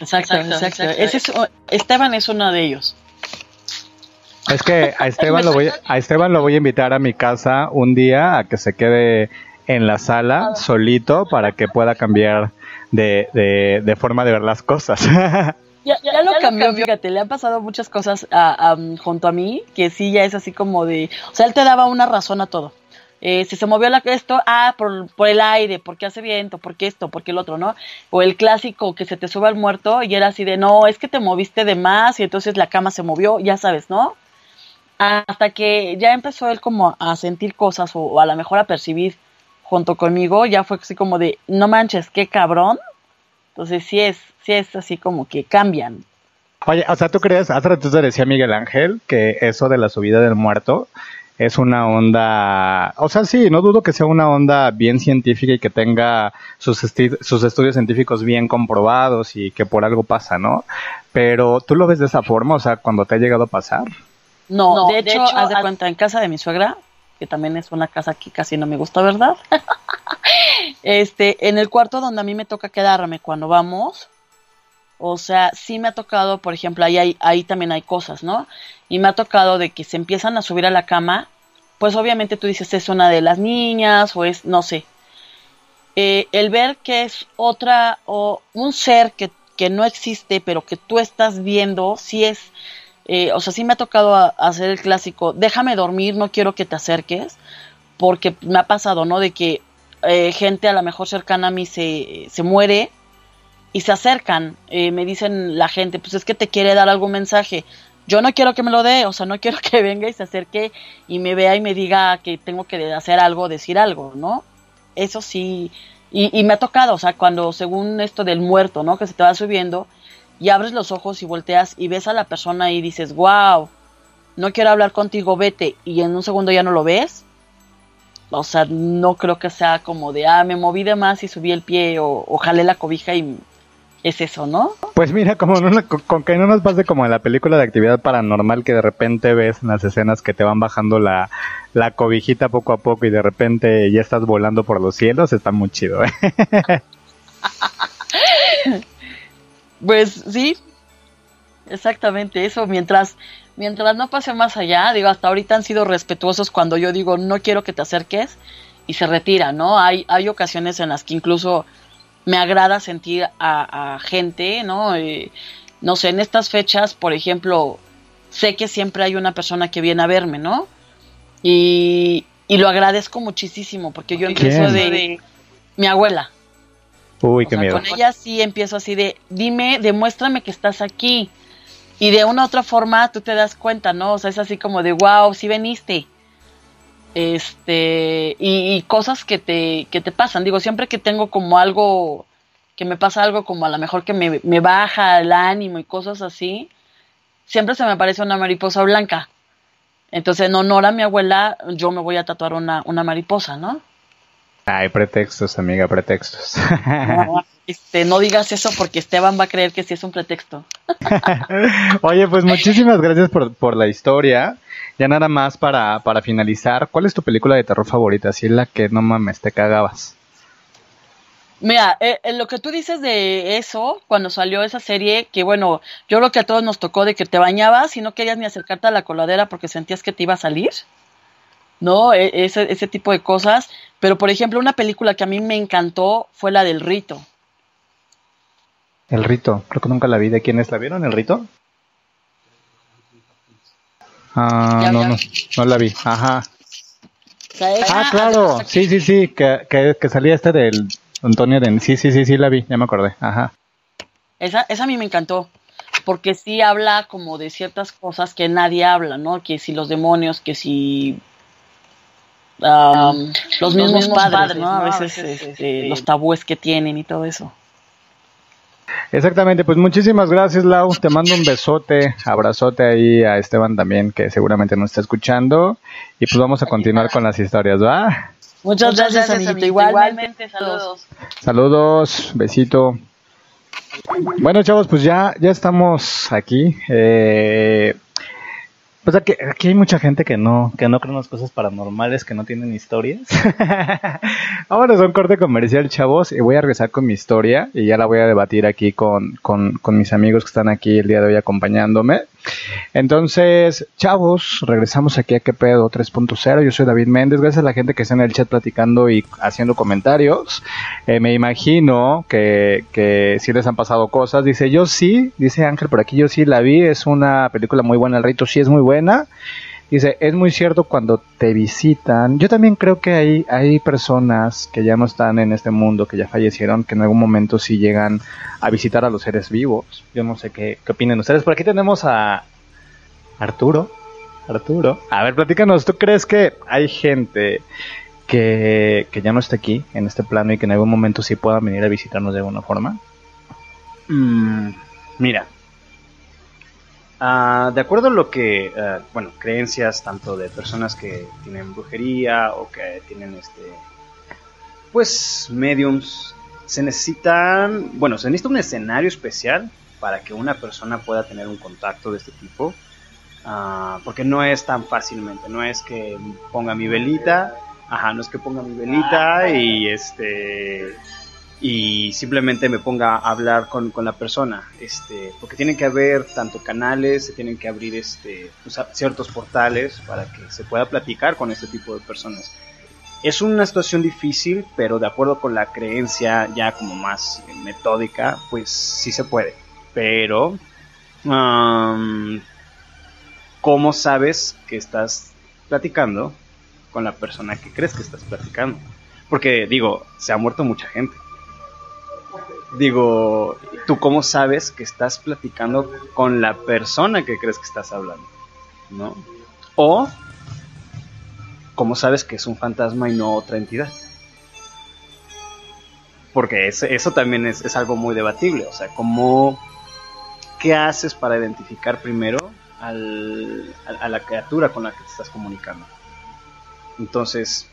Exacto, exacto. exacto. Ese es, Esteban es uno de ellos. Es que a Esteban, lo voy, a Esteban lo voy a invitar a mi casa un día a que se quede en la sala solito para que pueda cambiar de, de, de forma de ver las cosas. (laughs) Ya, ya, lo cambió, fíjate, le han pasado muchas cosas a, a, junto a mí, que sí ya es así como de, o sea, él te daba una razón a todo. Eh, si se movió la, esto, ah, por, por el aire, porque hace viento, porque esto, porque el otro, ¿no? O el clásico que se te sube al muerto y era así de, no, es que te moviste de más y entonces la cama se movió, ya sabes, ¿no? Hasta que ya empezó él como a sentir cosas o, o a lo mejor a percibir junto conmigo, ya fue así como de, no manches, qué cabrón. Entonces sí es, sí es así como que cambian. Oye, o sea, ¿tú crees, hace rato te decía Miguel Ángel, que eso de la subida del muerto es una onda, o sea, sí, no dudo que sea una onda bien científica y que tenga sus, esti sus estudios científicos bien comprobados y que por algo pasa, ¿no? Pero tú lo ves de esa forma, o sea, cuando te ha llegado a pasar. No, no de, hecho, de hecho, haz de cuenta, en casa de mi suegra, que también es una casa que casi no me gusta, ¿verdad? (laughs) este, en el cuarto donde a mí me toca quedarme cuando vamos, o sea, sí me ha tocado, por ejemplo, ahí, ahí también hay cosas, ¿no? Y me ha tocado de que se empiezan a subir a la cama, pues obviamente tú dices es una de las niñas o es, no sé. Eh, el ver que es otra o un ser que, que no existe, pero que tú estás viendo, sí es, eh, o sea, sí me ha tocado hacer el clásico, déjame dormir, no quiero que te acerques, porque me ha pasado, ¿no? De que eh, gente a lo mejor cercana a mí se, se muere y se acercan, eh, me dicen la gente, pues es que te quiere dar algún mensaje. Yo no quiero que me lo dé, o sea, no quiero (laughs) que venga y se acerque y me vea y me diga que tengo que hacer algo, decir algo, ¿no? Eso sí, y, y me ha tocado, o sea, cuando según esto del muerto, ¿no? Que se te va subiendo y abres los ojos y volteas y ves a la persona y dices, wow, no quiero hablar contigo, vete, y en un segundo ya no lo ves, o sea, no creo que sea como de, ah, me moví de más y subí el pie o, o jalé la cobija y es eso, ¿no? Pues mira, como no, con, que no nos pase como en la película de actividad paranormal que de repente ves en las escenas que te van bajando la, la cobijita poco a poco y de repente ya estás volando por los cielos, está muy chido, ¿eh? (laughs) pues sí, exactamente eso. Mientras, mientras no pase más allá, digo, hasta ahorita han sido respetuosos cuando yo digo no quiero que te acerques y se retira, ¿no? Hay, hay ocasiones en las que incluso me agrada sentir a, a gente, ¿no? Eh, no sé, en estas fechas, por ejemplo, sé que siempre hay una persona que viene a verme, ¿no? Y, y lo agradezco muchísimo porque yo empiezo de mi abuela. Uy, O qué sea, miedo. con ella sí empiezo así de, dime, demuéstrame que estás aquí. Y de una u otra forma tú te das cuenta, ¿no? O sea, es así como de, wow, sí veniste. Este, y, y cosas que te, que te pasan. Digo, siempre que tengo como algo, que me pasa algo como a lo mejor que me, me baja el ánimo y cosas así, siempre se me aparece una mariposa blanca. Entonces, en honor a mi abuela, yo me voy a tatuar una, una mariposa, ¿no? Hay pretextos, amiga, pretextos. No, (laughs) este, no digas eso porque Esteban va a creer que sí es un pretexto. (laughs) Oye, pues muchísimas gracias por, por la historia. Ya nada más para, para finalizar, ¿cuál es tu película de terror favorita? Si es la que no mames, te cagabas. Mira, eh, eh, lo que tú dices de eso, cuando salió esa serie, que bueno, yo creo que a todos nos tocó de que te bañabas y no querías ni acercarte a la coladera porque sentías que te iba a salir, ¿no? E- ese, ese tipo de cosas. Pero, por ejemplo, una película que a mí me encantó fue la del Rito. El rito, creo que nunca la vi. ¿De quiénes la vieron? ¿El rito? Ah, no, no, no la vi. Ajá. Ah, claro. Sí, sí, sí, que, que, que salía este del Antonio Den. Sí, sí, sí, sí, la vi, ya me acordé. Ajá. Esa, esa a mí me encantó, porque sí habla como de ciertas cosas que nadie habla, ¿no? Que si los demonios, que si los, mismos padres, ¿no? A veces este, los tabúes que tienen y todo eso. Exactamente, pues muchísimas gracias, Lau. Te mando un besote, abrazote ahí a Esteban también, que seguramente nos está escuchando. Y pues vamos a continuar con las historias, ¿va? Muchas, gracias, amiguito. Igualmente, saludos. Saludos, besito. Bueno, chavos, pues ya, ya estamos aquí. Eh, pues aquí, aquí hay mucha gente que no, que no cree en las cosas paranormales, que no tienen historias. (laughs) Vámonos a un corte comercial, chavos, y voy a regresar con mi historia y ya la voy a debatir aquí con, con mis amigos que están aquí el día de hoy acompañándome. Entonces, chavos, regresamos aquí a qué pedo 3.0. Yo soy David Méndez. Gracias a la gente que está en el chat platicando y haciendo comentarios. Eh, me imagino que, que sí les han pasado cosas. Dice, yo sí, dice Ángel por aquí, yo sí la vi. Es una película muy buena. El rito sí es muy buena. Dice, es muy cierto cuando te visitan. Yo también creo que hay, hay personas que ya no están en este mundo, que ya fallecieron, que en algún momento sí llegan a visitar a los seres vivos. Yo no sé qué, qué opinan ustedes. Por aquí tenemos a Arturo. Arturo. A ver, platícanos, ¿tú crees que hay gente que, que ya no está aquí, en este plano, y que en algún momento sí puedan venir a visitarnos de alguna forma? Mm, mira, Ah, de acuerdo a lo que, ah, bueno, creencias tanto de personas que tienen brujería o que tienen este, pues, mediums, se necesitan, bueno, se necesita un escenario especial para que una persona pueda tener un contacto de este tipo, Ah, porque no es tan fácilmente, no es que ponga mi velita, ajá, no es que ponga mi velita y este y simplemente me ponga a hablar con, con la persona, este, porque tienen que haber tanto canales, se tienen que abrir este, pues, ciertos portales para que se pueda platicar con este tipo de personas. Es una situación difícil, pero de acuerdo con la creencia ya como más metódica, pues sí se puede. Pero, ¿cómo sabes que estás platicando con la persona que crees que estás platicando? Porque digo, se ha muerto mucha gente. Digo, ¿tú cómo sabes que estás platicando con la persona que crees que estás hablando? ¿No? O, ¿cómo sabes que es un fantasma y no otra entidad? Porque es- eso también es, es algo muy debatible. O sea, ¿cómo, ¿qué haces para identificar primero al- a, a la criatura con la que te estás comunicando? Entonces,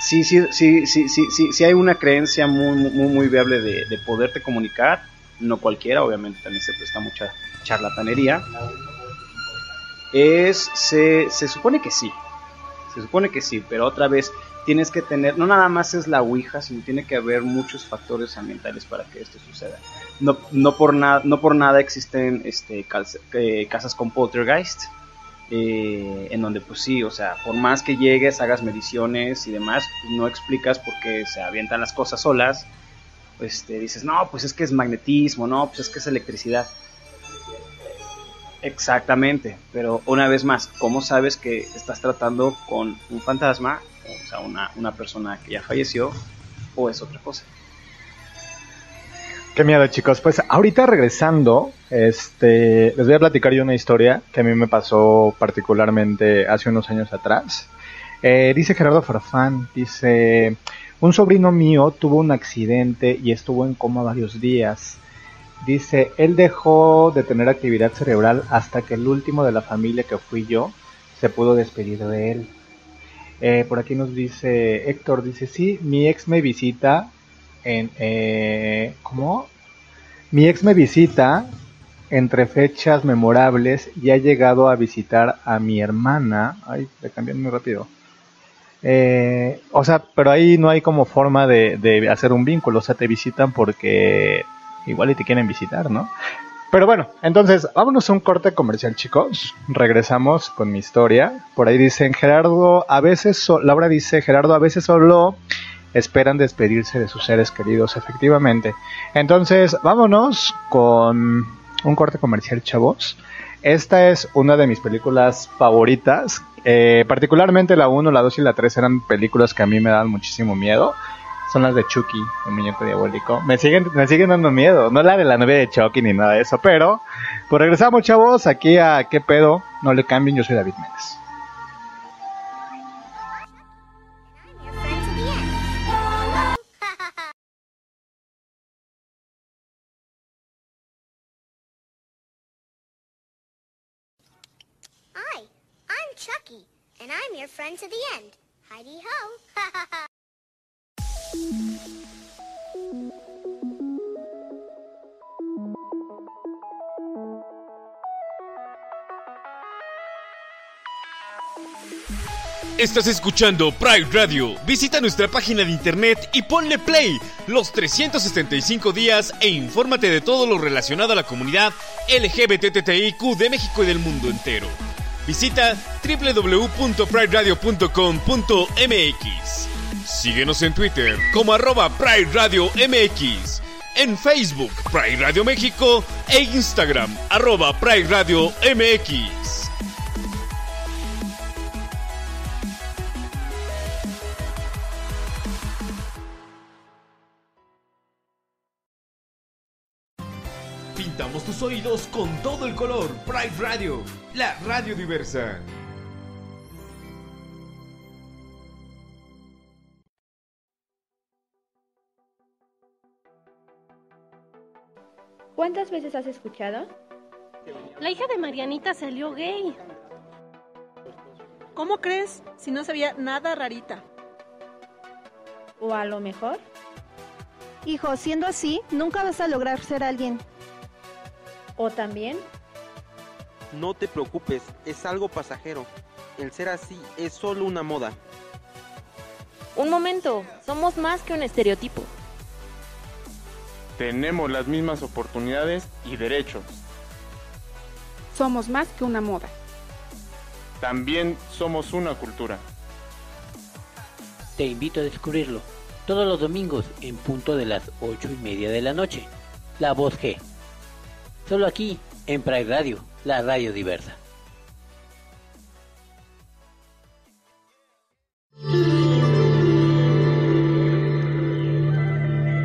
sí, sí, sí, sí, sí, sí, sí hay una creencia muy, muy, viable de, de poderte comunicar. No cualquiera, obviamente también se presta mucha charlatanería. Es, se, se supone que sí, se supone que sí, pero otra vez tienes que tener, no nada más es la Ouija, sino tiene que haber muchos factores ambientales para que esto suceda. no, no, por, nada no por nada existen este, calce- eh, casas con poltergeist. Eh, en donde pues sí, o sea, por más que llegues, hagas mediciones y demás, pues, no explicas por qué se avientan las cosas solas. Pues te dices, no, pues es que es magnetismo, no, pues es que es electricidad. Exactamente, pero una vez más, ¿cómo sabes que estás tratando con un fantasma, o sea, una, una persona que ya falleció, o es otra cosa? Qué miedo, chicos. Pues ahorita regresando, este, les voy a platicar yo una historia que a mí me pasó particularmente hace unos años atrás. Eh, dice Gerardo Farfán, dice, un sobrino mío tuvo un accidente y estuvo en coma varios días. Dice, él dejó de tener actividad cerebral hasta que el último de la familia que fui yo se pudo despedir de él. Eh, por aquí nos dice Héctor, dice, sí, mi ex me visita Eh, ¿Cómo? Mi ex me visita entre fechas memorables y ha llegado a visitar a mi hermana. Ay, le cambié muy rápido. Eh, o sea, pero ahí no hay como forma de, de hacer un vínculo. O sea, te visitan porque igual y te quieren visitar, ¿no? Pero bueno, entonces vámonos a un corte comercial, chicos. Regresamos con mi historia. Por ahí dicen Gerardo, a veces, so- Laura dice, Gerardo, a veces solo esperan despedirse de sus seres queridos, efectivamente. Entonces, vámonos con un corte comercial, chavos. Esta es una de mis películas favoritas. Eh, particularmente la 1, la 2 y la 3 eran películas que a mí me dan muchísimo miedo. Son las de Chucky, el muñeco diabólico. Me siguen, me siguen dando miedo. No la de la novia de Chucky ni nada de eso. Pero, pues regresamos, chavos, aquí a ¿Qué pedo? No le cambien, yo soy David Méndez. To the end. Heidi ho. (laughs) Estás escuchando Pride Radio. Visita nuestra página de internet y ponle play los 365 días e infórmate de todo lo relacionado a la comunidad LGBTTIQ de México y del mundo entero. Visita www.prideradio.com.mx. Síguenos en Twitter como arroba Pride Radio MX, en Facebook Pride Radio México e Instagram arroba Pride Radio MX. Tus oídos con todo el color. Pride Radio, la radio diversa. ¿Cuántas veces has escuchado? La hija de Marianita salió gay. ¿Cómo crees? Si no se veía nada rarita. ¿O a lo mejor? Hijo, siendo así, nunca vas a lograr ser alguien. ¿O también? No te preocupes, es algo pasajero. El ser así es solo una moda. Un momento, somos más que un estereotipo. Tenemos las mismas oportunidades y derechos. Somos más que una moda. También somos una cultura. Te invito a descubrirlo todos los domingos en punto de las ocho y media de la noche. La voz G. Solo aquí en Pride Radio, la radio diversa.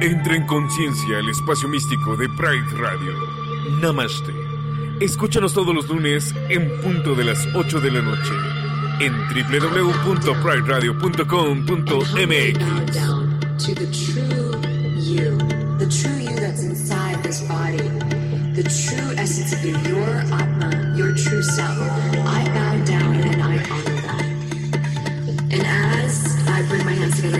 Entra en conciencia el espacio místico de Pride Radio. Namaste. Escúchanos todos los lunes en punto de las 8 de la noche en www.prideradio.com.mx. the true essence of you, your Atma, your true self. I bow down and I honor that. And as I bring my hands together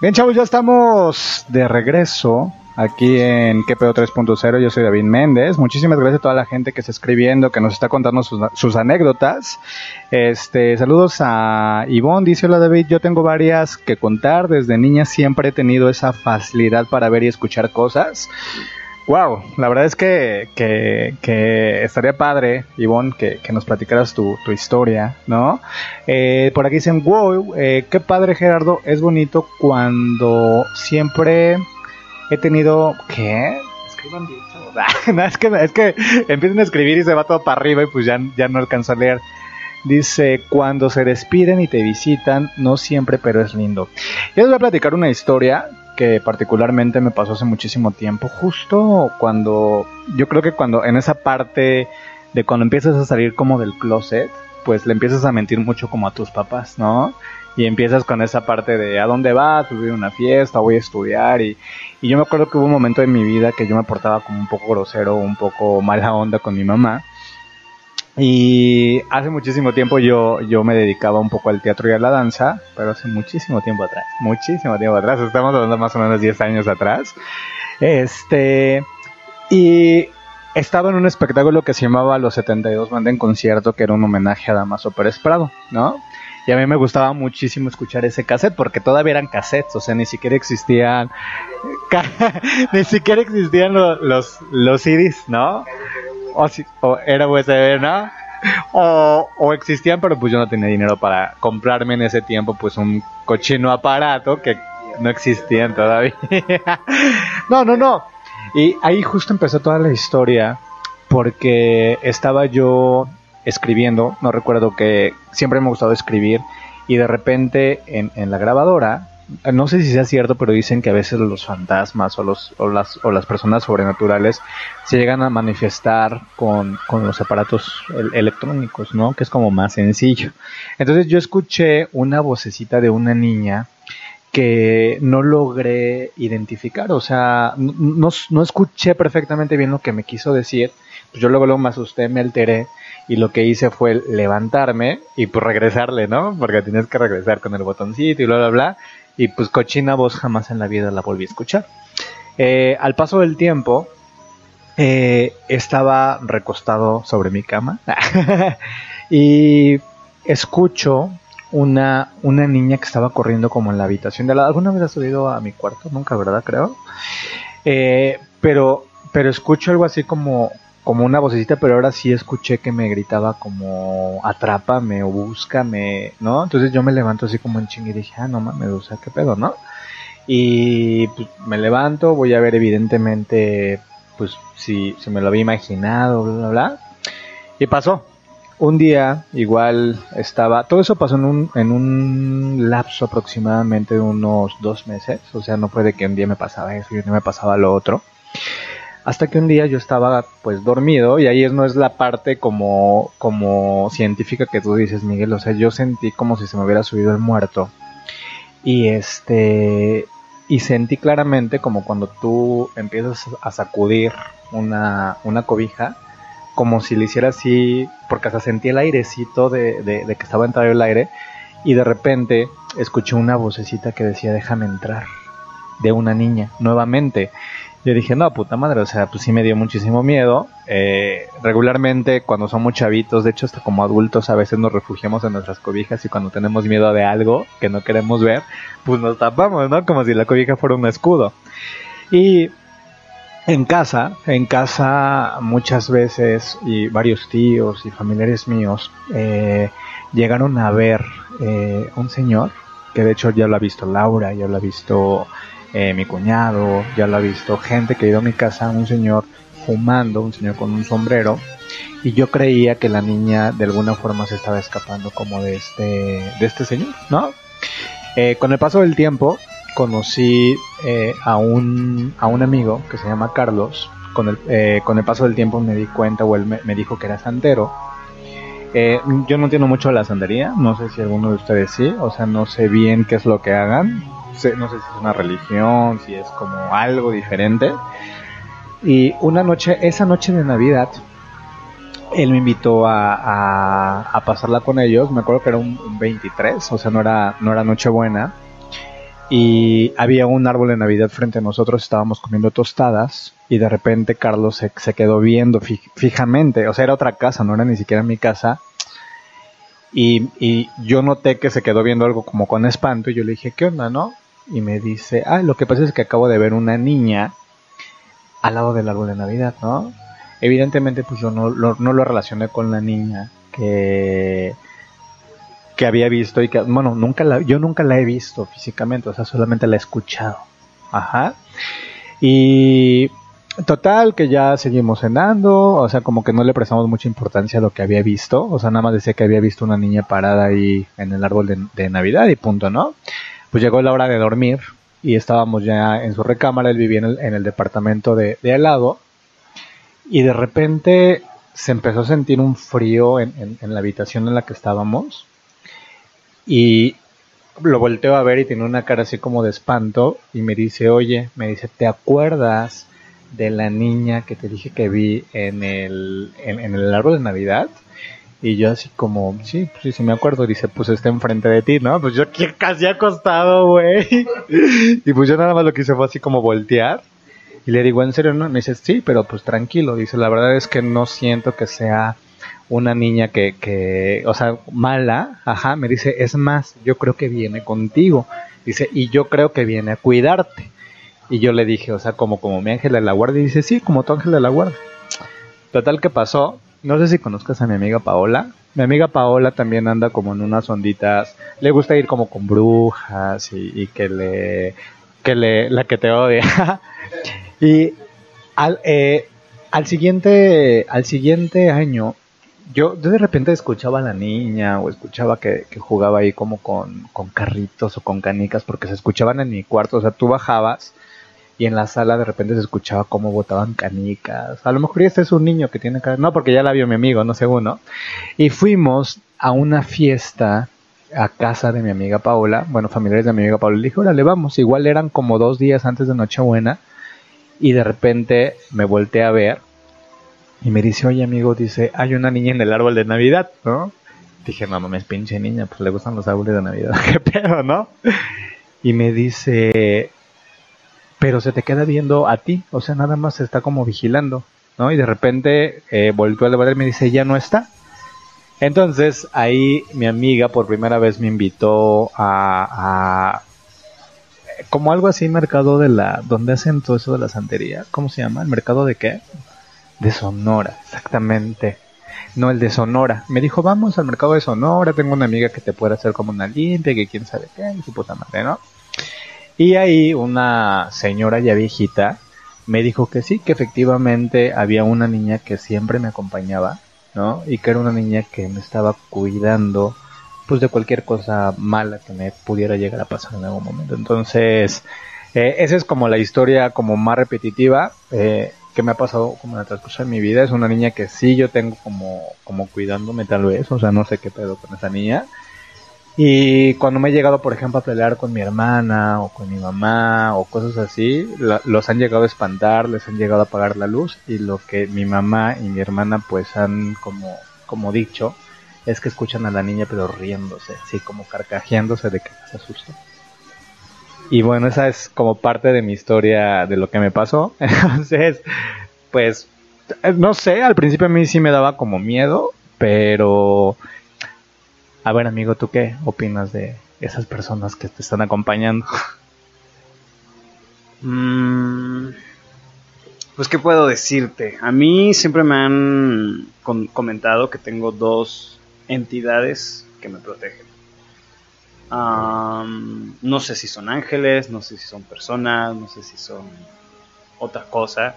Bien, chavos, ya estamos de regreso aquí en QPO 3.0. Yo soy David Méndez. Muchísimas gracias a toda la gente que está escribiendo, que nos está contando sus, sus anécdotas. Este, saludos a Ivonne, dice hola David, yo tengo varias que contar. Desde niña siempre he tenido esa facilidad para ver y escuchar cosas. Wow, la verdad es que, que, estaría padre, Ivonne, que, que nos platicaras tu, tu historia, ¿no? Eh, por aquí dicen, wow, eh, qué padre Gerardo, es bonito cuando siempre he tenido... ¿Qué? Escriban bien, chavos. (laughs) no, es que, es que empiezan a escribir y se va todo para arriba y pues ya, ya no alcanzo a leer. Dice, cuando se despiden y te visitan, no siempre, pero es lindo. Yo les voy a platicar una historia que particularmente me pasó hace muchísimo tiempo, justo cuando, yo creo que cuando en esa parte de cuando empiezas a salir como del closet, pues le empiezas a mentir mucho como a tus papás, ¿no? Y empiezas con esa parte de a dónde vas, pues voy a una fiesta, voy a estudiar y, y yo me acuerdo que hubo un momento en mi vida que yo me portaba como un poco grosero, un poco mala onda con mi mamá. Y hace muchísimo tiempo yo, yo me dedicaba un poco al teatro y a la danza, pero hace muchísimo tiempo atrás, muchísimo tiempo atrás, estamos hablando más o menos 10 años atrás. Este, y estaba en un espectáculo que se llamaba Los 72 Banda en Concierto, que era un homenaje a Damaso Pérez Prado, ¿no? Y a mí me gustaba muchísimo escuchar ese cassette, porque todavía eran cassettes, o sea, ni siquiera existían, (laughs) (laughs) ni siquiera existían los, los, los CDs, ¿no? O, si, o era USB, ¿no? O, o, existían, pero pues yo no tenía dinero para comprarme en ese tiempo pues un cochino aparato que no existían todavía. (laughs) no, no, no. Y ahí justo empezó toda la historia porque estaba yo escribiendo, no recuerdo que siempre me ha gustado escribir y de repente en, en la grabadora, no sé si sea cierto, pero dicen que a veces los fantasmas o, los, o, las, o las personas sobrenaturales se llegan a manifestar con, con los aparatos el- electrónicos, ¿no? Que es como más sencillo. Entonces yo escuché una vocecita de una niña que no logré identificar, o sea, no, no escuché perfectamente bien lo que me quiso decir, pues yo luego, luego me asusté, me alteré y lo que hice fue levantarme y pues regresarle, ¿no? Porque tienes que regresar con el botoncito y bla, bla, bla. Y pues cochina voz jamás en la vida la volví a escuchar. Eh, al paso del tiempo, eh, estaba recostado sobre mi cama (laughs) y escucho una, una niña que estaba corriendo como en la habitación de lado. ¿Alguna vez has subido a mi cuarto? Nunca, ¿verdad? Creo. Eh, pero, pero escucho algo así como, como una vocecita, pero ahora sí escuché que me gritaba como atrápame o búscame, ¿no? Entonces yo me levanto así como en ching y dije, ah, no mames, o sea, qué pedo, ¿no? Y pues, me levanto, voy a ver evidentemente, pues si, si me lo había imaginado, bla, bla, bla. Y pasó. Un día igual estaba, todo eso pasó en un, en un lapso aproximadamente de unos dos meses, o sea, no fue de que un día me pasaba eso y un día me pasaba lo otro. Hasta que un día yo estaba pues dormido y ahí no es la parte como, como científica que tú dices, Miguel, o sea, yo sentí como si se me hubiera subido el muerto. Y este, y sentí claramente como cuando tú empiezas a sacudir una, una cobija, como si le hiciera así, porque hasta sentí el airecito de, de, de que estaba entrando el aire, y de repente escuché una vocecita que decía, déjame entrar, de una niña, nuevamente. Yo dije, no, puta madre, o sea, pues sí me dio muchísimo miedo. Eh, regularmente cuando somos chavitos, de hecho hasta como adultos a veces nos refugiamos en nuestras cobijas y cuando tenemos miedo de algo que no queremos ver, pues nos tapamos, ¿no? Como si la cobija fuera un escudo. Y en casa, en casa muchas veces y varios tíos y familiares míos eh, llegaron a ver eh, un señor que de hecho ya lo ha visto Laura, ya lo ha visto eh, mi cuñado, ya lo ha visto gente que ha ido a mi casa, un señor fumando, un señor con un sombrero y yo creía que la niña de alguna forma se estaba escapando como de este de este señor, ¿no? Eh, con el paso del tiempo conocí eh, a, un, a un amigo que se llama Carlos. Con el, eh, con el paso del tiempo me di cuenta, o él me, dijo que era santero. Eh, yo no entiendo mucho la santería, no sé si alguno de ustedes sí, o sea, no sé bien qué es lo que hagan. No sé si es una religión, si es como algo diferente. Y una noche, esa noche de Navidad, él me invitó a, pasarla con ellos. Me acuerdo que era un, un 23, o sea, no era, no era Nochebuena. Y había un árbol de Navidad frente a nosotros, estábamos comiendo tostadas. Y de repente Carlos se, quedó viendo fi- fijamente, o sea, era otra casa, no era ni siquiera mi casa. Y, y yo noté que se quedó viendo algo como con espanto. Y yo le dije, ¿qué onda, no? Y me dice, ah, lo que pasa es que acabo de ver una niña al lado del árbol de Navidad, ¿no? Evidentemente, pues yo no, lo- no lo relacioné con la niña que, que había visto y que, bueno, nunca la, yo nunca la he visto físicamente, o sea, solamente la he escuchado. Ajá. Y total, que ya seguimos cenando, o sea, como que no le prestamos mucha importancia a lo que había visto, o sea, nada más decía que había visto una niña parada ahí en el árbol de, de Navidad y punto, ¿no? Pues llegó la hora de dormir y estábamos ya en su recámara, él vivía en el, en el departamento de, de al lado y de repente se empezó a sentir un frío en, en- en la habitación en la que estábamos y lo volteo a ver y tiene una cara así como de espanto y me dice, oye, me dice, ¿te acuerdas de la niña que te dije que vi en el, en, en el árbol de Navidad? Y yo así como, sí, pues sí, sí me acuerdo. Dice, pues está enfrente de ti, ¿no? Pues yo casi acostado, güey. (laughs) Y pues yo nada más lo que hice fue así como voltear. Y le digo, ¿en serio no? Me dice, sí, pero pues tranquilo. Dice, la verdad es que no siento que sea una niña que, que, o sea, mala. Ajá, me dice, es más, yo creo que viene contigo. Dice, y yo creo que viene a cuidarte. Y yo le dije, o sea, como, como mi ángel de la guardia. Y dice, sí, como tu ángel de la guardia. Total que pasó. No sé si conozcas a mi amiga Paola. Mi amiga Paola también anda como en unas onditas. Le gusta ir como con brujas y, y que le. que le. la que te odia. (laughs) y Al, eh, al siguiente, al siguiente año, yo, yo de repente escuchaba a la niña o escuchaba que, que jugaba ahí como con, con carritos o con canicas porque se escuchaban en mi cuarto. O sea, tú bajabas y en la sala de repente se escuchaba cómo botaban canicas. A lo mejor este es un niño que tiene cara. No, porque ya la vio mi amigo, no sé uno. Y fuimos a una fiesta a casa de mi amiga Paola, bueno, familiares de mi amiga Paola. Le dije, órale, vamos. Igual eran como dos días antes de Nochebuena. Y de repente me volteé a ver y me dice, oye amigo, dice, hay una niña en el árbol de Navidad, ¿no? Dije, no mames, pinche niña, pues le gustan los árboles de Navidad, (laughs) qué pedo, ¿no? Y me dice, pero se te queda viendo a ti, o sea, nada más se está como vigilando, ¿no? Y de repente eh, volvió a levantar y me dice, ya no está. Entonces ahí mi amiga por primera vez me invitó a, a como algo así mercado de la donde hacen todo eso de la santería, ¿cómo se llama? ¿El mercado de qué? De Sonora, exactamente. No, el de Sonora. Me dijo, vamos al mercado de Sonora, tengo una amiga que te puede hacer como una limpia, que quién sabe qué, y su puta madre, ¿no? Y ahí una señora ya viejita me dijo que sí, que efectivamente había una niña que siempre me acompañaba, ¿no? Y que era una niña que me estaba cuidando, pues de cualquier cosa mala que me pudiera llegar a pasar en algún momento. Entonces, eh, esa es como la historia como más repetitiva eh, que me ha pasado como en el transcurso de mi vida. Es una niña que sí yo tengo como, como cuidándome tal vez, o sea, no sé qué pedo con esa niña. Y cuando me he llegado, por ejemplo, a pelear con mi hermana o con mi mamá o cosas así, los han llegado a espantar, les han llegado a apagar la luz y lo que mi mamá y mi hermana pues han como, como dicho es que escuchan a la niña pero riéndose, así como carcajeándose de que se asustó. Y bueno, esa es como parte de mi historia de lo que me pasó. (laughs) Entonces, pues, no sé, al principio a mí sí me daba como miedo, pero... A ver, amigo, ¿tú qué opinas de esas personas que te están acompañando? Mm, pues, ¿qué puedo decirte? A mí siempre me han com- comentado que tengo dos entidades que me protegen. No sé si son ángeles, no sé si son personas, no sé si son otra cosa,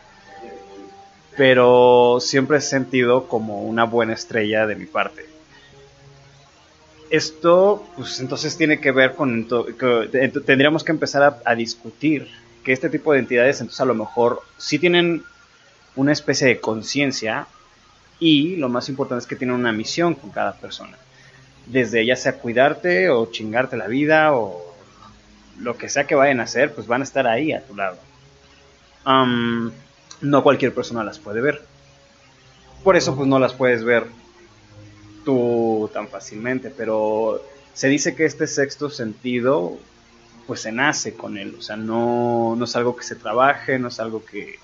pero siempre he sentido como una buena estrella de mi parte. Esto, pues entonces tiene que ver con, que tendríamos que empezar a, discutir que este tipo de entidades entonces a lo mejor sí tienen una especie de conciencia y lo más importante es que tienen una misión con cada persona. Desde ya sea cuidarte o chingarte la vida o lo que sea que vayan a hacer, pues van a estar ahí a tu lado. No cualquier persona las puede ver. Por eso pues no las puedes ver tú tan fácilmente, pero se dice que este sexto sentido pues se nace con él, o sea, no, no es algo que se trabaje, no es algo que,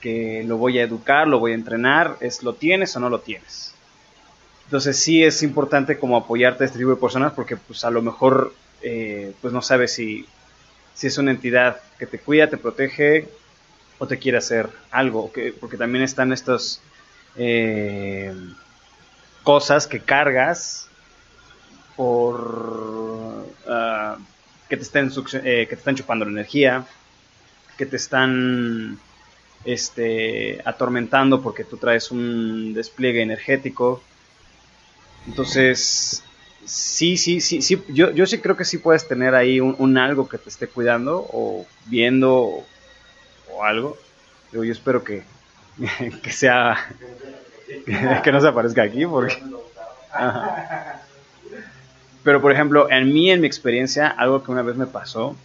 que lo voy a educar, lo voy a entrenar, es lo tienes o no lo tienes. Entonces sí es importante como apoyarte a este tipo de personas porque pues a lo mejor eh, pues no sabes si, si es una entidad que te cuida, te protege o te quiere hacer algo, que, porque también están estos eh, cosas que cargas por ah, que te estén eh, que te están chupando la energía, que te están este atormentando porque tú traes un despliegue energético. Entonces, sí, sí, sí, sí, yo, yo sí creo que sí puedes tener ahí un, algo que te esté cuidando o viendo o, o algo. Digo, yo espero que, (laughs) que sea (laughs) que no se aparezca aquí porque pero por ejemplo en mí en mi experiencia algo que una vez me pasó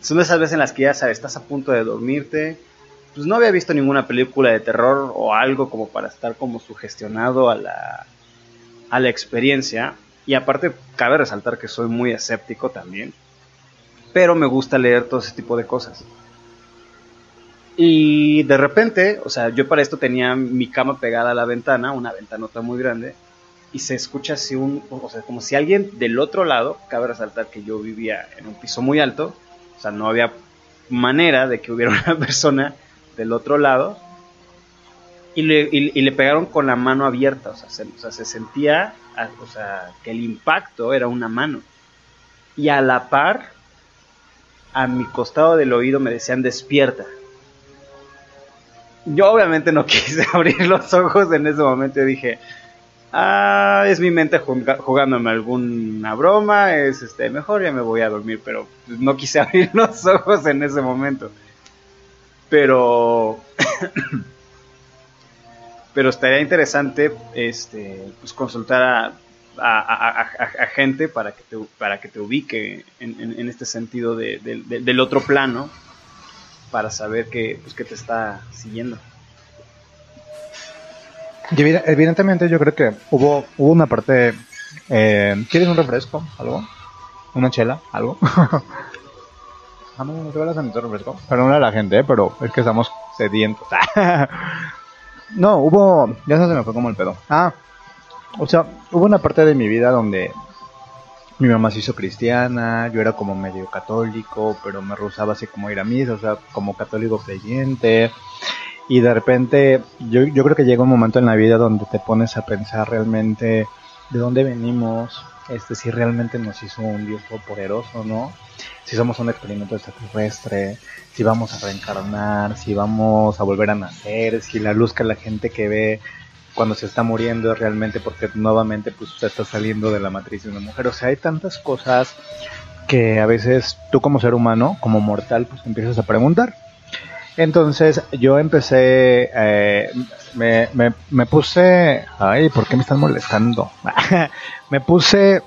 son esas veces en las que ya sabes estás a punto de dormirte pues no había visto ninguna película de terror o algo como para estar como sugestionado a la a la experiencia. Y aparte cabe resaltar que soy muy escéptico también pero me gusta leer todo ese tipo de cosas y de repente, o sea, yo para esto tenía mi cama pegada a la ventana, una ventanota muy grande, y se escucha así un, o sea, como si alguien del otro lado, cabe resaltar que yo vivía en un piso muy alto, o sea, no había manera de que hubiera (laughs) una persona del otro lado, y le, y- le pegaron con la mano abierta, o sea, se, o sea, se sentía, o sea, que el impacto era una mano. Y a la par, a mi costado del oído me decían despierta. Yo obviamente no (laughs) quise abrir los ojos en ese momento. Dije, ah, es mi mente jugándome alguna broma, es este, mejor ya me voy a dormir, pero no quise (laughs) abrir los ojos en ese momento. Pero, (coughs) pero estaría interesante, este, pues consultar a, a- gente para que te, para que te ubique en, en- este sentido de- del otro plano para saber que, pues, que te está siguiendo. Evidentemente yo creo que hubo, hubo una parte... Eh, ¿Quieres un refresco? ¿Algo? ¿Una chela? ¿Algo? (laughs) Ah, no, te vas a necesitar refresco. Perdón a la gente, ¿eh? pero es que estamos sedientos. (laughs) no, hubo... Ya se me fue como el pedo. Ah, o sea, hubo una parte de mi vida donde mi mamá se hizo cristiana, yo era como medio católico, pero me rozaba así como ir a misa, o sea, como católico creyente. Y de repente, yo, yo creo que llega un momento en la vida donde te pones a pensar realmente de dónde venimos, este, si realmente nos hizo un Dios poderoso, ¿no? Si somos un experimento extraterrestre, si vamos a reencarnar, si vamos a volver a nacer, si la luz que la gente que ve cuando se está muriendo es realmente porque nuevamente pues se está saliendo de la matriz de una mujer. O sea, hay tantas cosas que a veces tú como ser humano, como mortal, pues te empiezas a preguntar. Entonces yo empecé, eh, me, me, me puse, ay, ¿por qué me están molestando? (laughs) me puse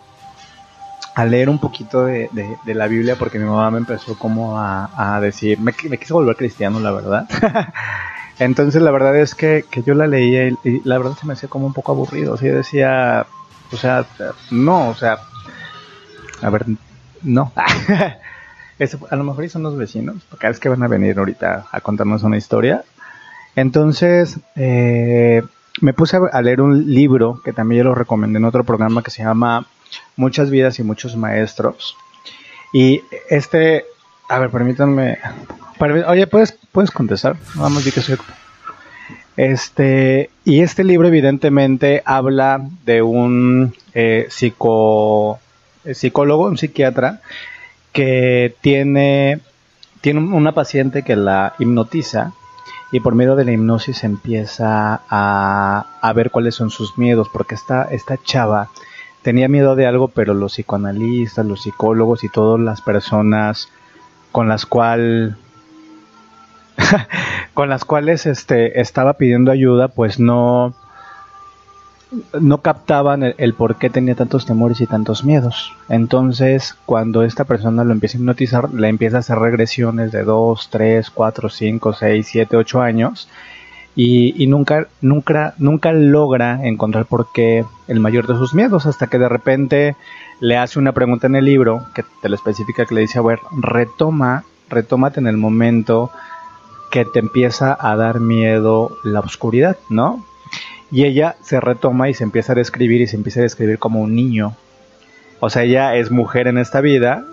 a leer un poquito de, de- de la Biblia porque mi mamá me empezó como a, a decir, me, me quise volver cristiano, la verdad. (laughs) Entonces la verdad es que, que yo la leía y, la verdad se me hacía como un poco aburrido. Así decía, o sea, no, o sea, a ver, no. (laughs) A lo mejor son los vecinos, porque es que van a venir ahorita a contarnos una historia. Entonces, eh, me puse a leer un libro que también yo lo recomendé en otro programa que se llama Muchas vidas y muchos maestros. Y este, a ver, permítanme. Oye, ¿puedes, puedes contestar? Vamos, que. Este, y este libro evidentemente habla de un eh, psico, eh, psicólogo, un psiquiatra, que tiene, tiene una paciente que la hipnotiza y por medio de la hipnosis empieza a, a ver cuáles son sus miedos, porque esta, esta chava tenía miedo de algo, pero los psicoanalistas, los psicólogos y todas las personas con las cuales (laughs) con las cuales este estaba pidiendo ayuda, pues no no captaban el, por qué tenía tantos temores y tantos miedos. Entonces, cuando esta persona lo empieza a hipnotizar, le empieza a hacer regresiones de 2, 3, 4, 5, 6, 7, 8 años y, y nunca, nunca, nunca logra encontrar por qué el mayor de sus miedos, hasta que de repente le hace una pregunta en el libro que te lo especifica, que le dice, a ver, retoma, retómate en el momento que te empieza a dar miedo la oscuridad, ¿no? Y ella se retoma y se empieza a describir y se empieza a describir como un niño. O sea, ella es mujer en esta vida,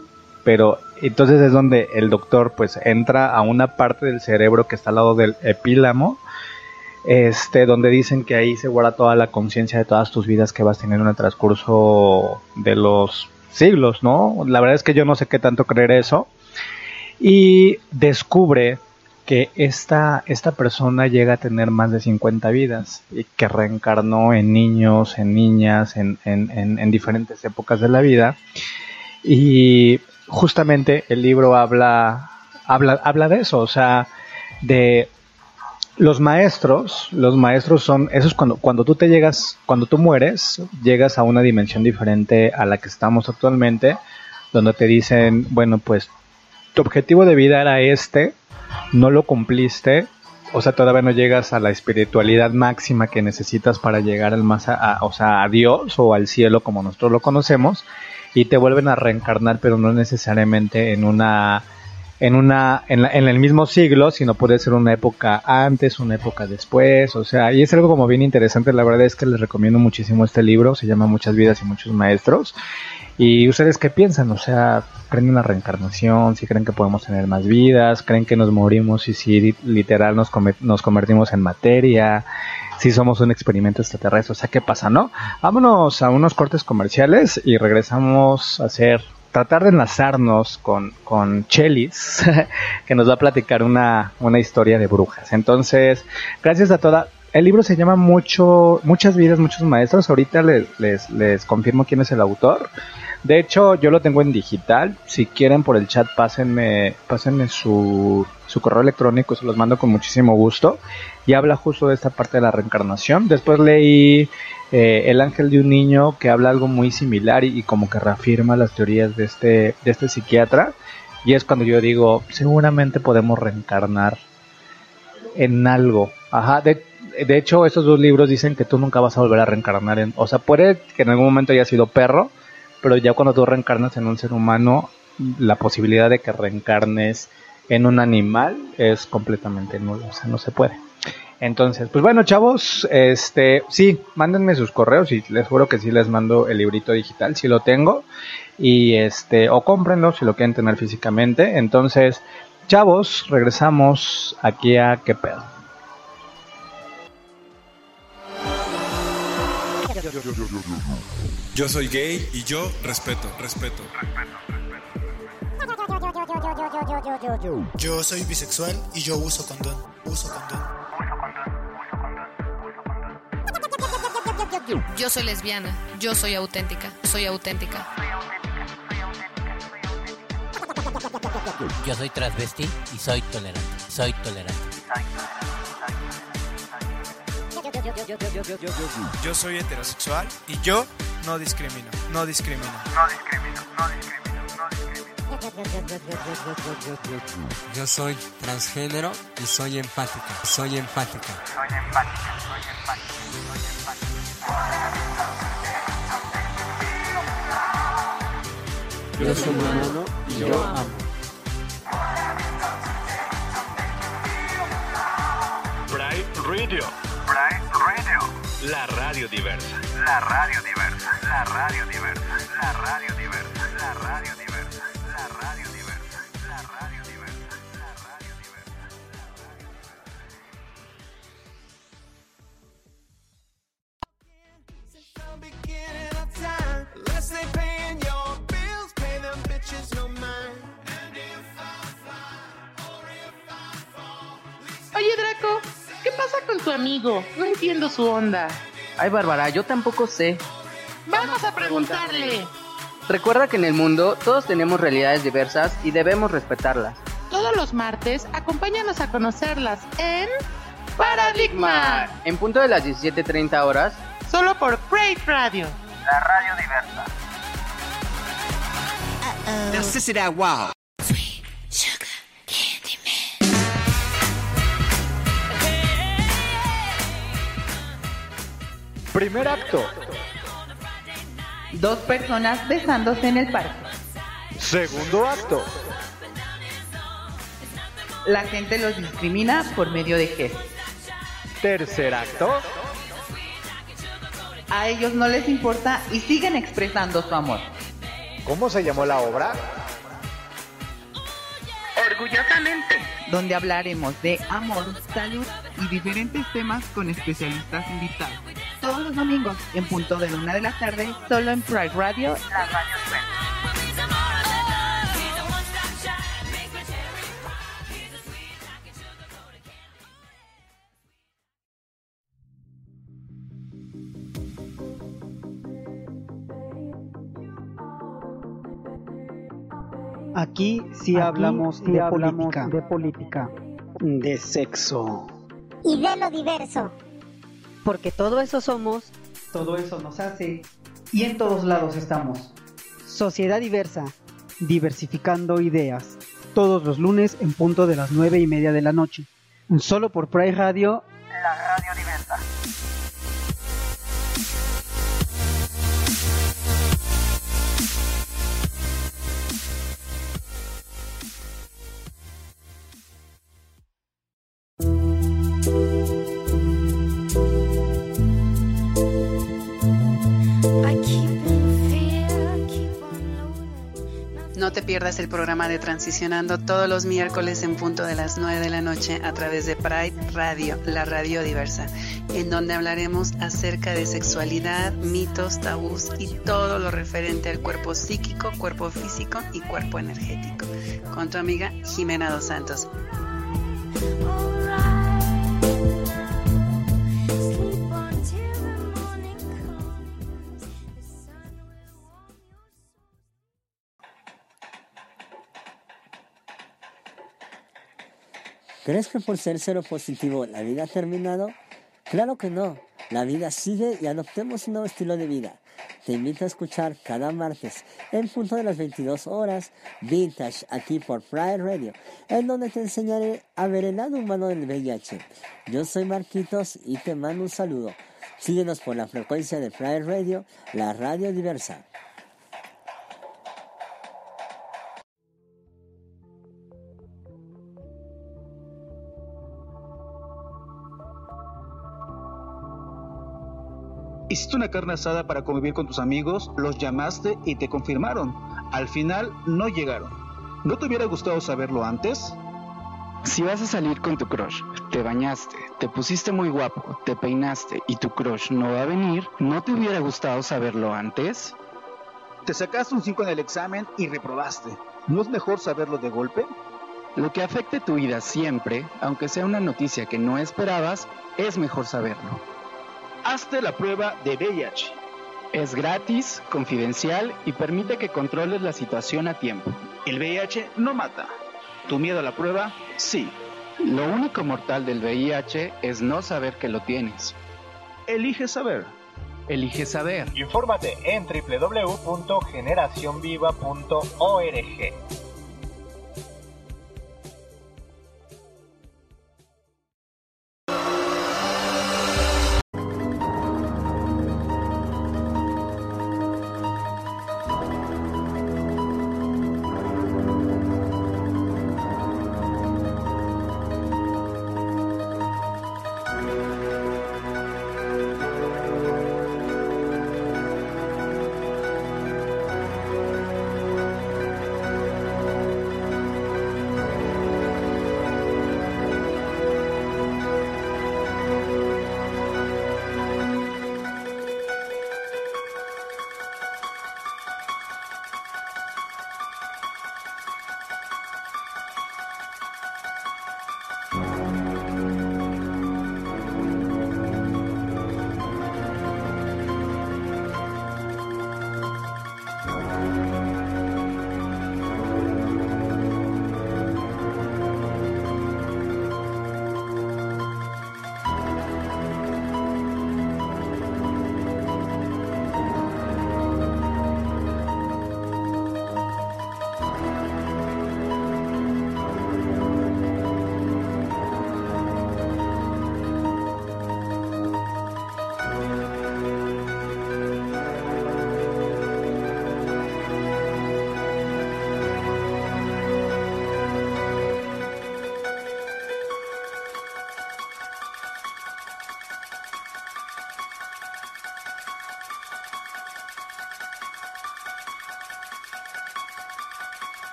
pero entonces es donde el doctor pues entra a una parte del cerebro que está al lado del epílamo, este, donde dicen que ahí se guarda toda la conciencia de todas tus vidas que vas teniendo en el transcurso de los siglos, ¿no? La verdad es que yo no sé qué tanto creer eso. Y descubre que esta, esta persona llega a tener más de 50 vidas y que reencarnó en niños, en niñas, en, en- en- en diferentes épocas de la vida. Y justamente el libro habla, habla, habla de eso, o sea, de los maestros, los maestros son, eso es cuando, cuando tú te llegas, cuando tú mueres, llegas a una dimensión diferente a la que estamos actualmente, donde te dicen, bueno, pues tu objetivo de vida era este, no lo cumpliste, o sea, todavía no llegas a la espiritualidad máxima que necesitas para llegar al más, a, o sea, a Dios o al cielo como nosotros lo conocemos, y te vuelven a reencarnar, pero no necesariamente en una, en una, en, la- en el mismo siglo, sino puede ser una época antes, una época después, o sea, y es algo como bien interesante, la verdad es que les recomiendo muchísimo este libro, se llama Muchas vidas y muchos maestros, ¿Y ustedes qué piensan? O sea, ¿creen en la reencarnación? ¿Si creen que podemos tener más vidas? ¿Creen que nos morimos y si literal nos, nos convertimos en materia? ¿Si somos un experimento extraterrestre? O sea, ¿qué pasa, no? Vámonos a unos cortes comerciales y regresamos a hacer tratar de enlazarnos con, con Chelis, (laughs) que nos va a platicar una, una historia de brujas. Entonces, gracias a toda... El libro se llama mucho, Muchas vidas, muchos maestros. Ahorita les, les, les confirmo quién es el autor. De hecho, yo lo tengo en digital. Si quieren por el chat, pásenme, pásenme su, su correo electrónico, se los mando con muchísimo gusto. Y habla justo de esta parte de la reencarnación. Después leí eh, El ángel de un niño, que habla algo muy similar y, como que reafirma las teorías de este, de este psiquiatra. Y es cuando yo digo, seguramente podemos reencarnar en algo. Ajá, de, de hecho, estos dos libros dicen que tú nunca vas a volver a reencarnar en... O sea, puede que en algún momento haya sido perro, pero ya cuando tú reencarnas en un ser humano, la posibilidad de que reencarnes en un animal es completamente nulo, o sea, no se puede. Entonces, pues bueno, chavos, este, sí, mándenme sus correos y les juro que sí les mando el librito digital, si lo tengo, y este, o cómprenlo si lo quieren tener físicamente. Entonces, chavos, regresamos aquí a qué pedo. Yo soy gay y yo respeto, respeto. Yo soy bisexual y yo uso condón. Uso condón. Yo soy lesbiana, yo soy auténtica, soy auténtica. Yo soy transvesti y soy tolerante, soy tolerante. Yo soy heterosexual y yo no discrimino, no discrimino. No discrimino, no discrimino, no Yo soy transgénero y soy empática, soy empática. Soy empática, soy empática, soy empática. Yo soy humano y yo amo. Pride Radio. Pride Radio. La radio diversa. La radio diversa. La radio diversa. La radio diversa. La radio diversa. Oye, Draco, ¿qué pasa con tu amigo? No entiendo su onda. Ay, Bárbara, yo tampoco sé. Vamos a preguntarle. Recuerda que en el mundo todos tenemos realidades diversas y debemos respetarlas. Todos los martes, acompáñanos a conocerlas en Paradigma. En punto de las 17.30 horas, Solo por Great Radio. La radio diversa. Now, that wow. Primer acto. Dos personas besándose en el parque. Segundo acto. La gente los discrimina por medio de gestos. Tercer acto. A ellos no les importa y siguen expresando su amor. ¿Cómo se llamó la obra? Orgullosamente. Donde hablaremos de amor, salud y diferentes temas con especialistas invitados. Todos los domingos, en punto de la una de la tarde, solo en Pride Radio. La radio Aquí sí hablamos, de, política, de política, de sexo. Y de lo diverso. Porque todo eso somos. Todo eso nos hace y en todos lados estamos. Sociedad diversa, diversificando ideas. Todos los lunes en punto de las nueve y media de la noche. Solo por Pride Radio. La radio diversa. Pierdas el programa de Transicionando todos los miércoles en punto de las 9 de la noche a través de Pride Radio, la radio diversa, en donde hablaremos acerca de sexualidad, mitos, tabús y todo lo referente al cuerpo psíquico, cuerpo físico y cuerpo energético. Con tu amiga Jimena Dos Santos. ¿Crees que por ser cero positivo la vida ha terminado? Claro que no. La vida sigue y adoptemos un nuevo estilo de vida. Te invito a escuchar cada martes en punto de las 22 horas Vintage aquí por Pride Radio, en donde te enseñaré a ver el lado humano del VIH. Yo soy Marquitos y te mando un saludo. Síguenos por la frecuencia de Pride Radio, la radio diversa. Hiciste una carne asada para convivir con tus amigos, los llamaste y te confirmaron. Al final no llegaron. ¿No te hubiera gustado saberlo antes? Si vas a salir con tu crush, te bañaste, te pusiste muy guapo, te peinaste y tu crush no va a venir, ¿no te hubiera gustado saberlo antes? Te sacaste un 5 en el examen y reprobaste. ¿No es mejor saberlo de golpe? Lo que afecte tu vida siempre, aunque sea una noticia que no esperabas, es mejor saberlo. Hazte la prueba de VIH. Es gratis, confidencial y permite que controles la situación a tiempo. El VIH no mata. ¿Tu miedo a la prueba? Sí. Lo único mortal del VIH es no saber que lo tienes. Elige saber. Elige saber. Infórmate en www.generacionviva.org.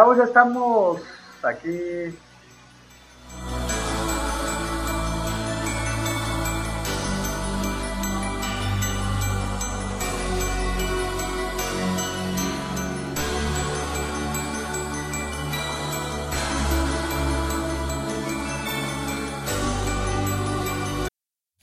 Ya estamos aquí.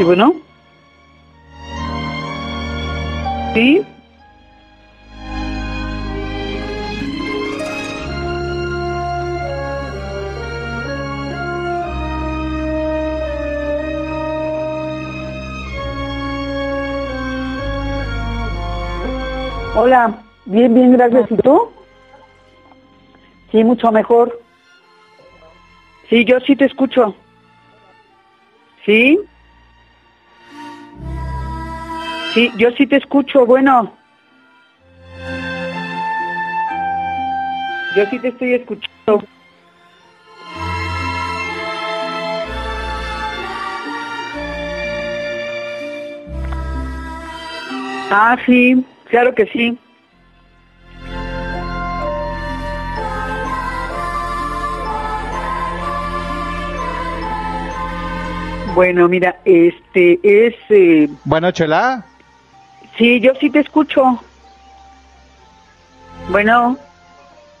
Sí, bueno. Sí. Hola, bien, bien, gracias. ¿Y tú? Sí, mucho mejor. Sí, yo sí te escucho. ¿Sí? Sí, yo sí te escucho, bueno. Yo sí te estoy escuchando. Ah, sí, claro que sí. Bueno, mira, este es... eh, Bueno, Chela. Sí, yo sí te escucho. Bueno,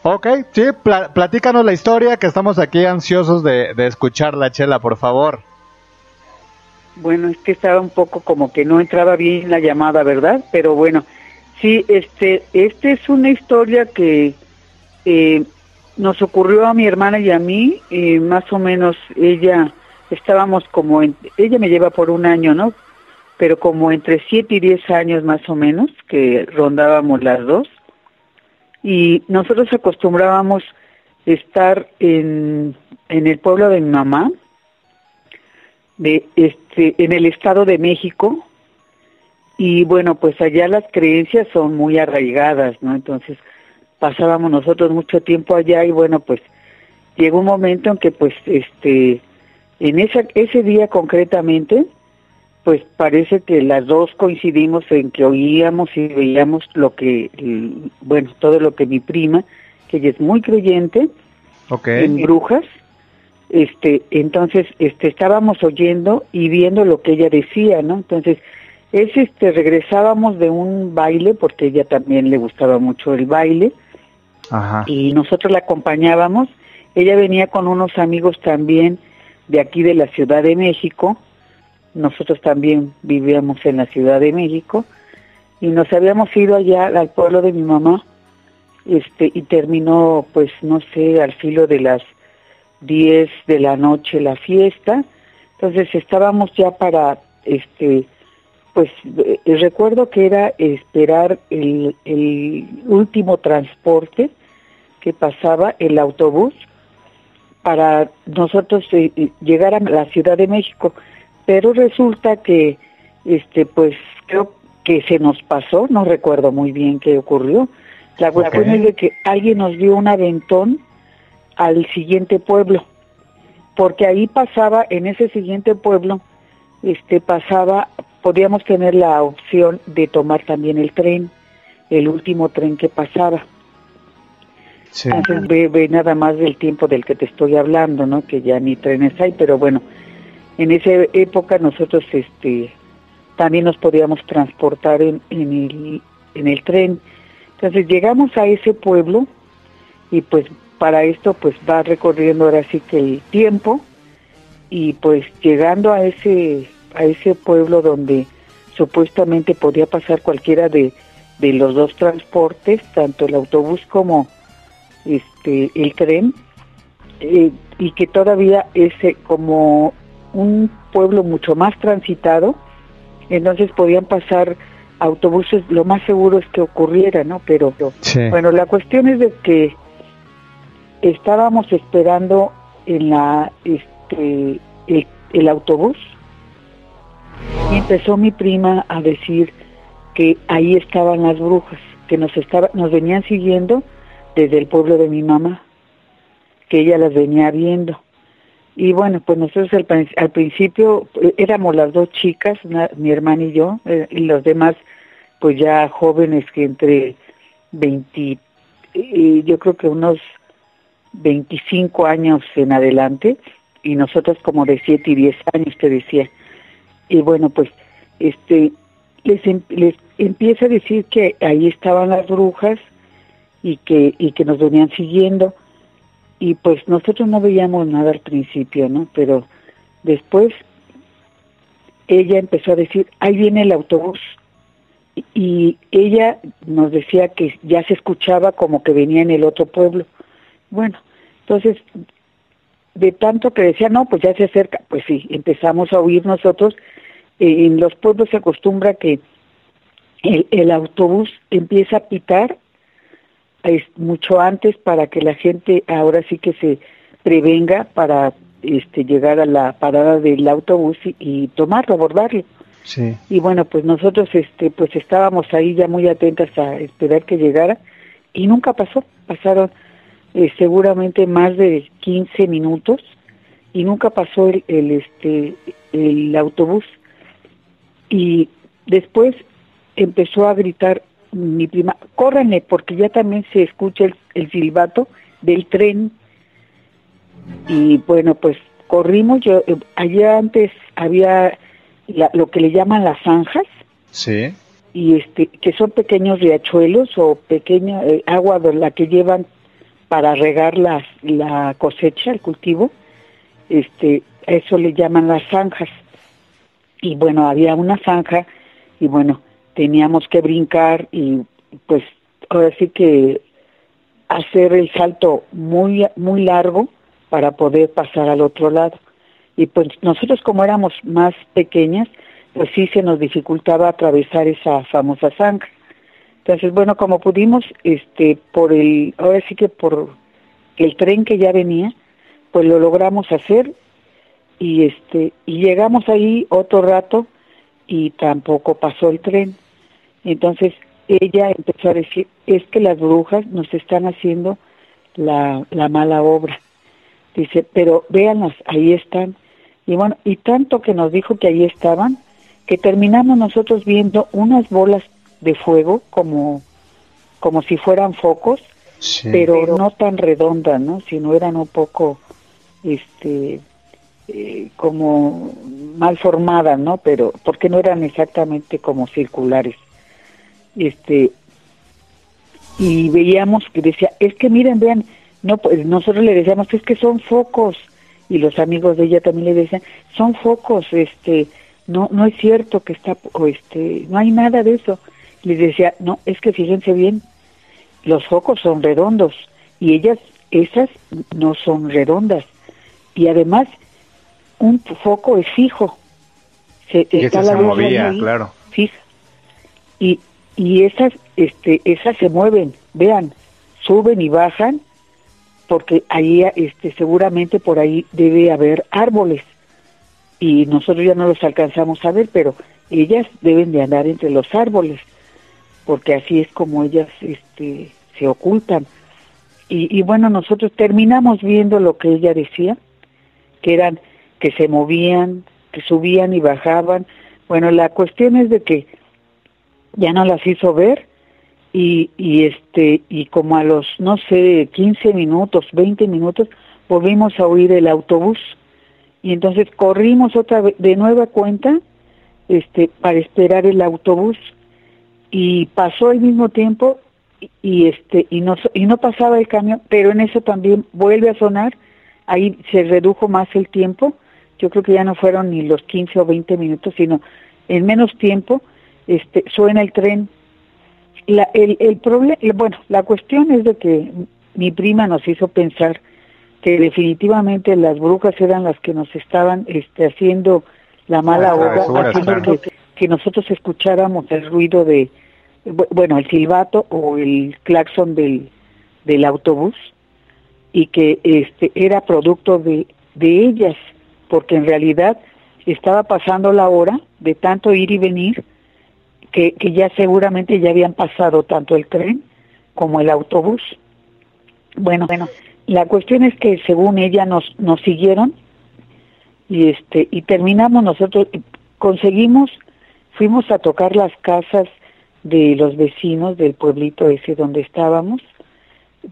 Ok, sí, pla- platícanos la historia que estamos aquí ansiosos de, de escucharla, Chela, por favor. bueno, es que estaba un poco como que no entraba bien la llamada, ¿verdad? Pero bueno, sí, este, este es una historia que eh, nos ocurrió a mi hermana y a mí, eh, más o menos ella, estábamos como, en- ella me lleva por un año, ¿no? Pero como entre siete y diez años más o menos, que rondábamos las dos. Y nosotros acostumbrábamos estar en, en el pueblo de mi mamá, de este en el estado de México y bueno pues allá las creencias son muy arraigadas no entonces pasábamos nosotros mucho tiempo allá y bueno pues llegó un momento en que pues este en esa ese día concretamente pues parece que las dos coincidimos en que oíamos y veíamos lo que l- bueno todo lo que mi prima que ella es muy creyente en brujas este entonces este estábamos oyendo y viendo lo que ella decía no entonces es este regresábamos de un baile porque ella también le gustaba mucho el baile Ajá. y nosotros la acompañábamos. Ella venía con unos amigos también de aquí de la Ciudad de México nosotros también vivíamos en la Ciudad de México y nos habíamos ido allá al pueblo de mi mamá este y terminó pues no sé al filo de las 10 de la noche la fiesta. Entonces estábamos ya para este pues eh, recuerdo que era esperar el, el último transporte que pasaba el autobús para nosotros eh, eh, llegar a la Ciudad de México pero resulta que este pues creo que se nos pasó no recuerdo muy bien qué ocurrió la cuestión es de que alguien nos dio un aventón al siguiente pueblo porque ahí pasaba en ese siguiente pueblo este pasaba podíamos tener la opción de tomar también el tren el último tren que pasaba Sí. entonces ve, ve nada más del tiempo del que te estoy hablando, ¿no? Que ya ni trenes hay, pero bueno, en esa época nosotros este también nos podíamos transportar en, en el en el tren. Entonces llegamos a ese pueblo y pues para esto pues va recorriendo ahora sí que el tiempo y pues llegando a ese a ese pueblo donde supuestamente podía pasar cualquiera de, de los dos transportes, tanto el autobús como este el tren eh, y que todavía es eh, como un pueblo mucho más transitado entonces podían pasar autobuses lo más seguro es que ocurriera no pero Sí. bueno la cuestión es de que estábamos esperando en la este el, el autobús y empezó mi prima a decir que ahí estaban las brujas que nos estaba nos venían siguiendo desde el pueblo de mi mamá que ella las venía viendo y bueno pues nosotros al, prin- al principio eh, éramos las dos chicas mi hermana y yo eh, y los demás pues ya jóvenes que entre 20 eh, yo creo que unos 25 años en adelante y nosotros como de 7 y 10 años te decía. Y bueno pues este les, em- les empieza a decir que ahí estaban las brujas y que y que nos venían siguiendo y pues nosotros no veíamos nada al principio no pero después ella empezó a decir, ahí viene el autobús. Y- ella nos decía que ya se escuchaba como que venía en el otro pueblo. Bueno, entonces, de tanto que decía, no, pues ya se acerca, pues sí, empezamos a oír nosotros. Eh, en los pueblos se acostumbra que el, el autobús empieza a pitar es mucho antes para que la gente ahora sí que se prevenga para este llegar a la parada del autobús y, y tomarlo, abordarlo. Sí. Y bueno, pues nosotros este pues estábamos ahí ya muy atentas a esperar que llegara y nunca pasó. Pasaron eh, seguramente más de 15 minutos y nunca pasó el, el este el autobús. Y después empezó a gritar mi prima, córranle porque ya también se escucha el, el silbato del tren. Y bueno, pues corrimos, yo eh, allá antes había la- lo que le llaman las zanjas Sí. y este que son pequeños riachuelos o pequeña eh, agua de la que llevan para regar las, la cosecha, el cultivo, este eso le llaman las zanjas. Y bueno, había una zanja y bueno, teníamos que brincar y pues ahora sí que hacer el salto muy muy largo para poder pasar al otro lado. Y pues nosotros como éramos más pequeñas, pues sí se nos dificultaba atravesar esa famosa zanja. Entonces, bueno, como pudimos, este, por el, ahora sí que por el tren que ya venía, pues lo logramos hacer y este, y llegamos ahí otro rato y tampoco pasó el tren. Entonces ella empezó a decir, es que las brujas nos están haciendo la, la mala obra. Dice, pero véanlas, ahí están. Y bueno, y tanto que nos dijo que ahí estaban, que terminamos nosotros viendo unas bolas de fuego como, como si fueran focos, pero no tan redondas, ¿no? Sino eran un poco, este, eh, como mal formadas, ¿no? Pero, porque no eran exactamente como circulares. Este, y veíamos que decía, es que miren, vean, no, pues nosotros le decíamos, es que son focos, y los amigos de ella también le decían, son focos, este, no, no es cierto que está, o este, no hay nada de eso. Les decía, no, es que fíjense bien, los focos son redondos, y ellas, esas no son redondas, y además, un foco es fijo. Se, Y está se la luz movía, ahí, claro. fija. Y, y esas, este, esas se mueven, vean, suben y bajan, porque ahí, este, seguramente por ahí debe haber árboles. Y nosotros ya no los alcanzamos a ver, pero ellas deben de andar entre los árboles, porque así es como ellas, este, se ocultan. Y, y bueno, nosotros terminamos viendo lo que ella decía, que eran que se movían, que subían y bajaban. Bueno, la cuestión es de que ya no las hizo ver y, y este y como a los no sé 15 minutos, 20 minutos volvimos a oír el autobús. Y entonces corrimos otra vez de nueva cuenta este para esperar el autobús. Y pasó al mismo tiempo y, y, este y no y no pasaba el camión, pero en eso también vuelve a sonar, ahí se redujo más el tiempo, yo creo que ya no fueron ni los 15 o 20 minutos, sino en menos tiempo este suena el tren. La, el el problema, bueno, la cuestión es de que mi prima nos hizo pensar que definitivamente las brujas eran las que nos estaban este, haciendo la mala obra, haciendo que, que nosotros escucháramos el ruido de, bu- bueno, el silbato o el claxon del, del autobús y que este era producto de, de ellas, porque en realidad estaba pasando la hora de tanto ir y venir que, que ya seguramente ya habían pasado tanto el tren como el autobús. Bueno, bueno, la cuestión es que según ella nos, nos siguieron y este y terminamos nosotros conseguimos fuimos a tocar las casas de los vecinos del pueblito ese donde estábamos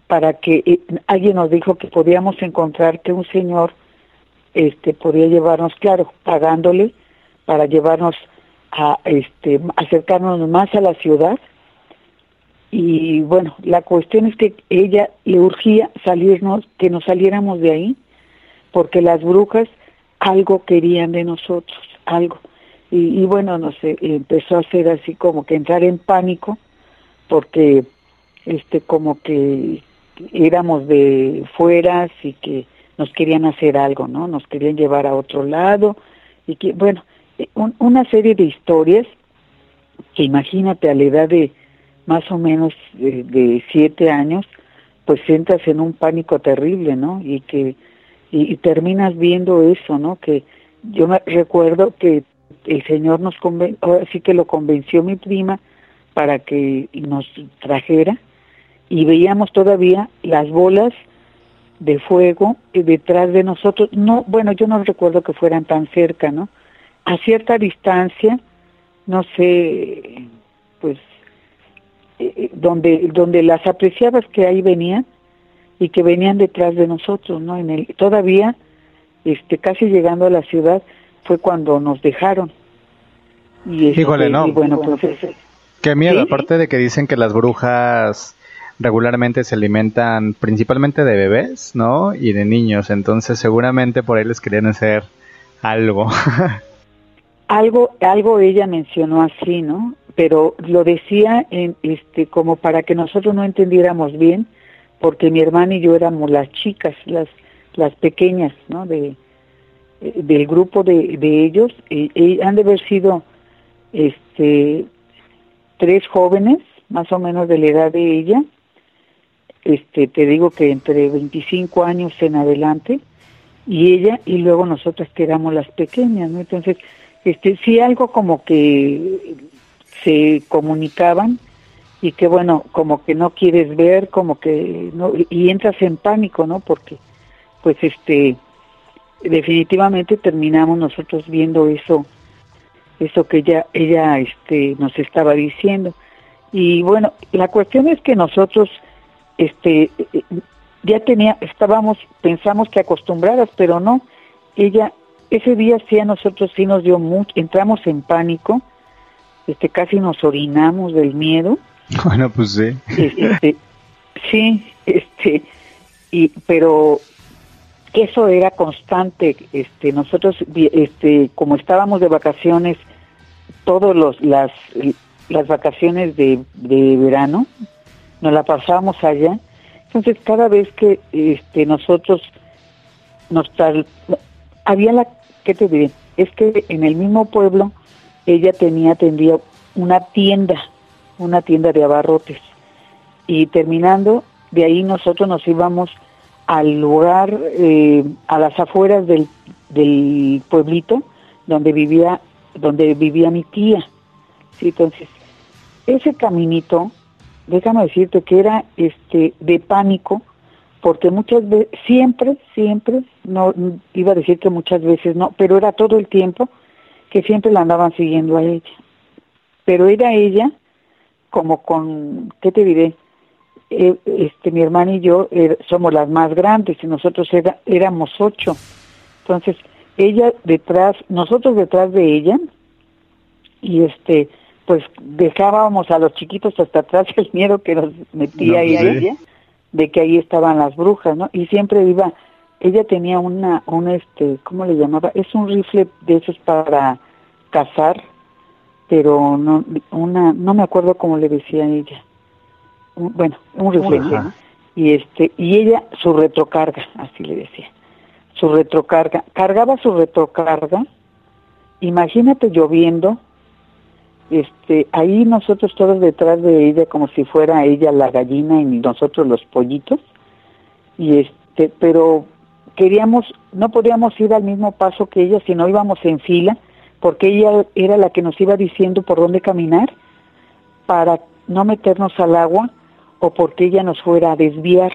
para que eh, alguien nos dijo que podíamos encontrar que un señor este podía llevarnos claro pagándole para llevarnos a este acercarnos más a la ciudad y bueno la cuestión es que ella le urgía salirnos que nos saliéramos de ahí porque las brujas algo querían de nosotros algo Y, bueno, no sé, empezó a hacer así como que entrar en pánico porque este como que éramos de fueras y que nos querían hacer algo, ¿no? Nos querían llevar a otro lado y que, bueno, un- una serie de historias que imagínate a la edad de más o menos de, de siete años, pues entras en un pánico terrible, ¿no? Y que y, y terminas viendo eso, ¿no? Que yo me recuerdo que el Señor nos conven ahora sí que lo convenció mi prima para que nos trajera y veíamos todavía las bolas de fuego eh, detrás de nosotros. No, bueno, yo no recuerdo que fueran tan cerca, ¿no? A cierta distancia, no sé, pues eh, eh, donde donde las apreciabas que ahí venían y que venían detrás de nosotros, ¿no? En el todavía este casi llegando a la ciudad fue cuando nos dejaron. Y este, Híjole, no. y bueno, pues ese- Qué miedo, ¿Sí? aparte de que dicen que las brujas regularmente se alimentan principalmente de bebés, ¿no? Y de niños, entonces seguramente por ahí les querían hacer algo. (laughs) algo algo ella mencionó así no pero lo decía en este como para que nosotros no entendiéramos bien porque mi hermana y yo éramos las chicas las las pequeñas no de eh, del grupo de, de ellos y, han de haber sido este tres jóvenes más o menos de la edad de ella. Este te digo que entre 25 años en adelante y ella y luego nosotras que éramos las pequeñas, ¿no? Entonces, este sí algo como que se comunicaban y que bueno, como que no quieres ver, como que no y entras en pánico, ¿no? Porque pues este definitivamente terminamos nosotros viendo eso eso que ella ella este nos estaba diciendo. Y bueno, la cuestión es que nosotros este eh, ya tenía, estábamos, pensamos que acostumbradas, pero no. Ella, ese día sí a nosotros sí nos dio mucho, entramos en pánico, este, casi nos orinamos del miedo, (laughs) bueno, pues sí. este, sí, este, y, pero eso era constante, este, nosotros, este, como estábamos de vacaciones, todos los, las, las vacaciones de, de verano, nos la pasábamos allá, entonces cada vez que este nosotros nos tal había la qué te diré es que en el mismo pueblo ella tenía tendría una tienda una tienda de abarrotes. Y terminando de ahí nosotros nos íbamos al lugar eh, a las afueras del, del pueblito donde vivía donde vivía mi tía. Sí entonces ese caminito déjame decirte que era este de pánico porque muchas veces siempre siempre no iba a decir que muchas veces no pero era todo el tiempo que siempre la andaban siguiendo a ella. Pero era ella como con qué te diré Eh, este mi hermana y yo er- somos las más grandes y nosotros era- éramos ocho. Entonces ella detrás nosotros detrás de ella y este pues dejábamos a los chiquitos hasta atrás (laughs) el miedo que nos metía No, ella. sí. De que ahí estaban las brujas, ¿no? Y siempre iba, ella tenía una, un este, ¿cómo le llamaba? Es un rifle de esos para cazar, pero no, una, no me acuerdo cómo le decía ella. Un- bueno, un rifle. Y este, y ella su retrocarga, así le decía. Su retrocarga, cargaba su retrocarga, imagínate lloviendo, este, ahí nosotros todos detrás de ella como si fuera ella la gallina y nosotros los pollitos. Y este pero queríamos no podíamos ir al mismo paso que ella sino íbamos en fila porque ella era la que nos iba diciendo por dónde caminar para no meternos al agua o porque ella nos fuera a desviar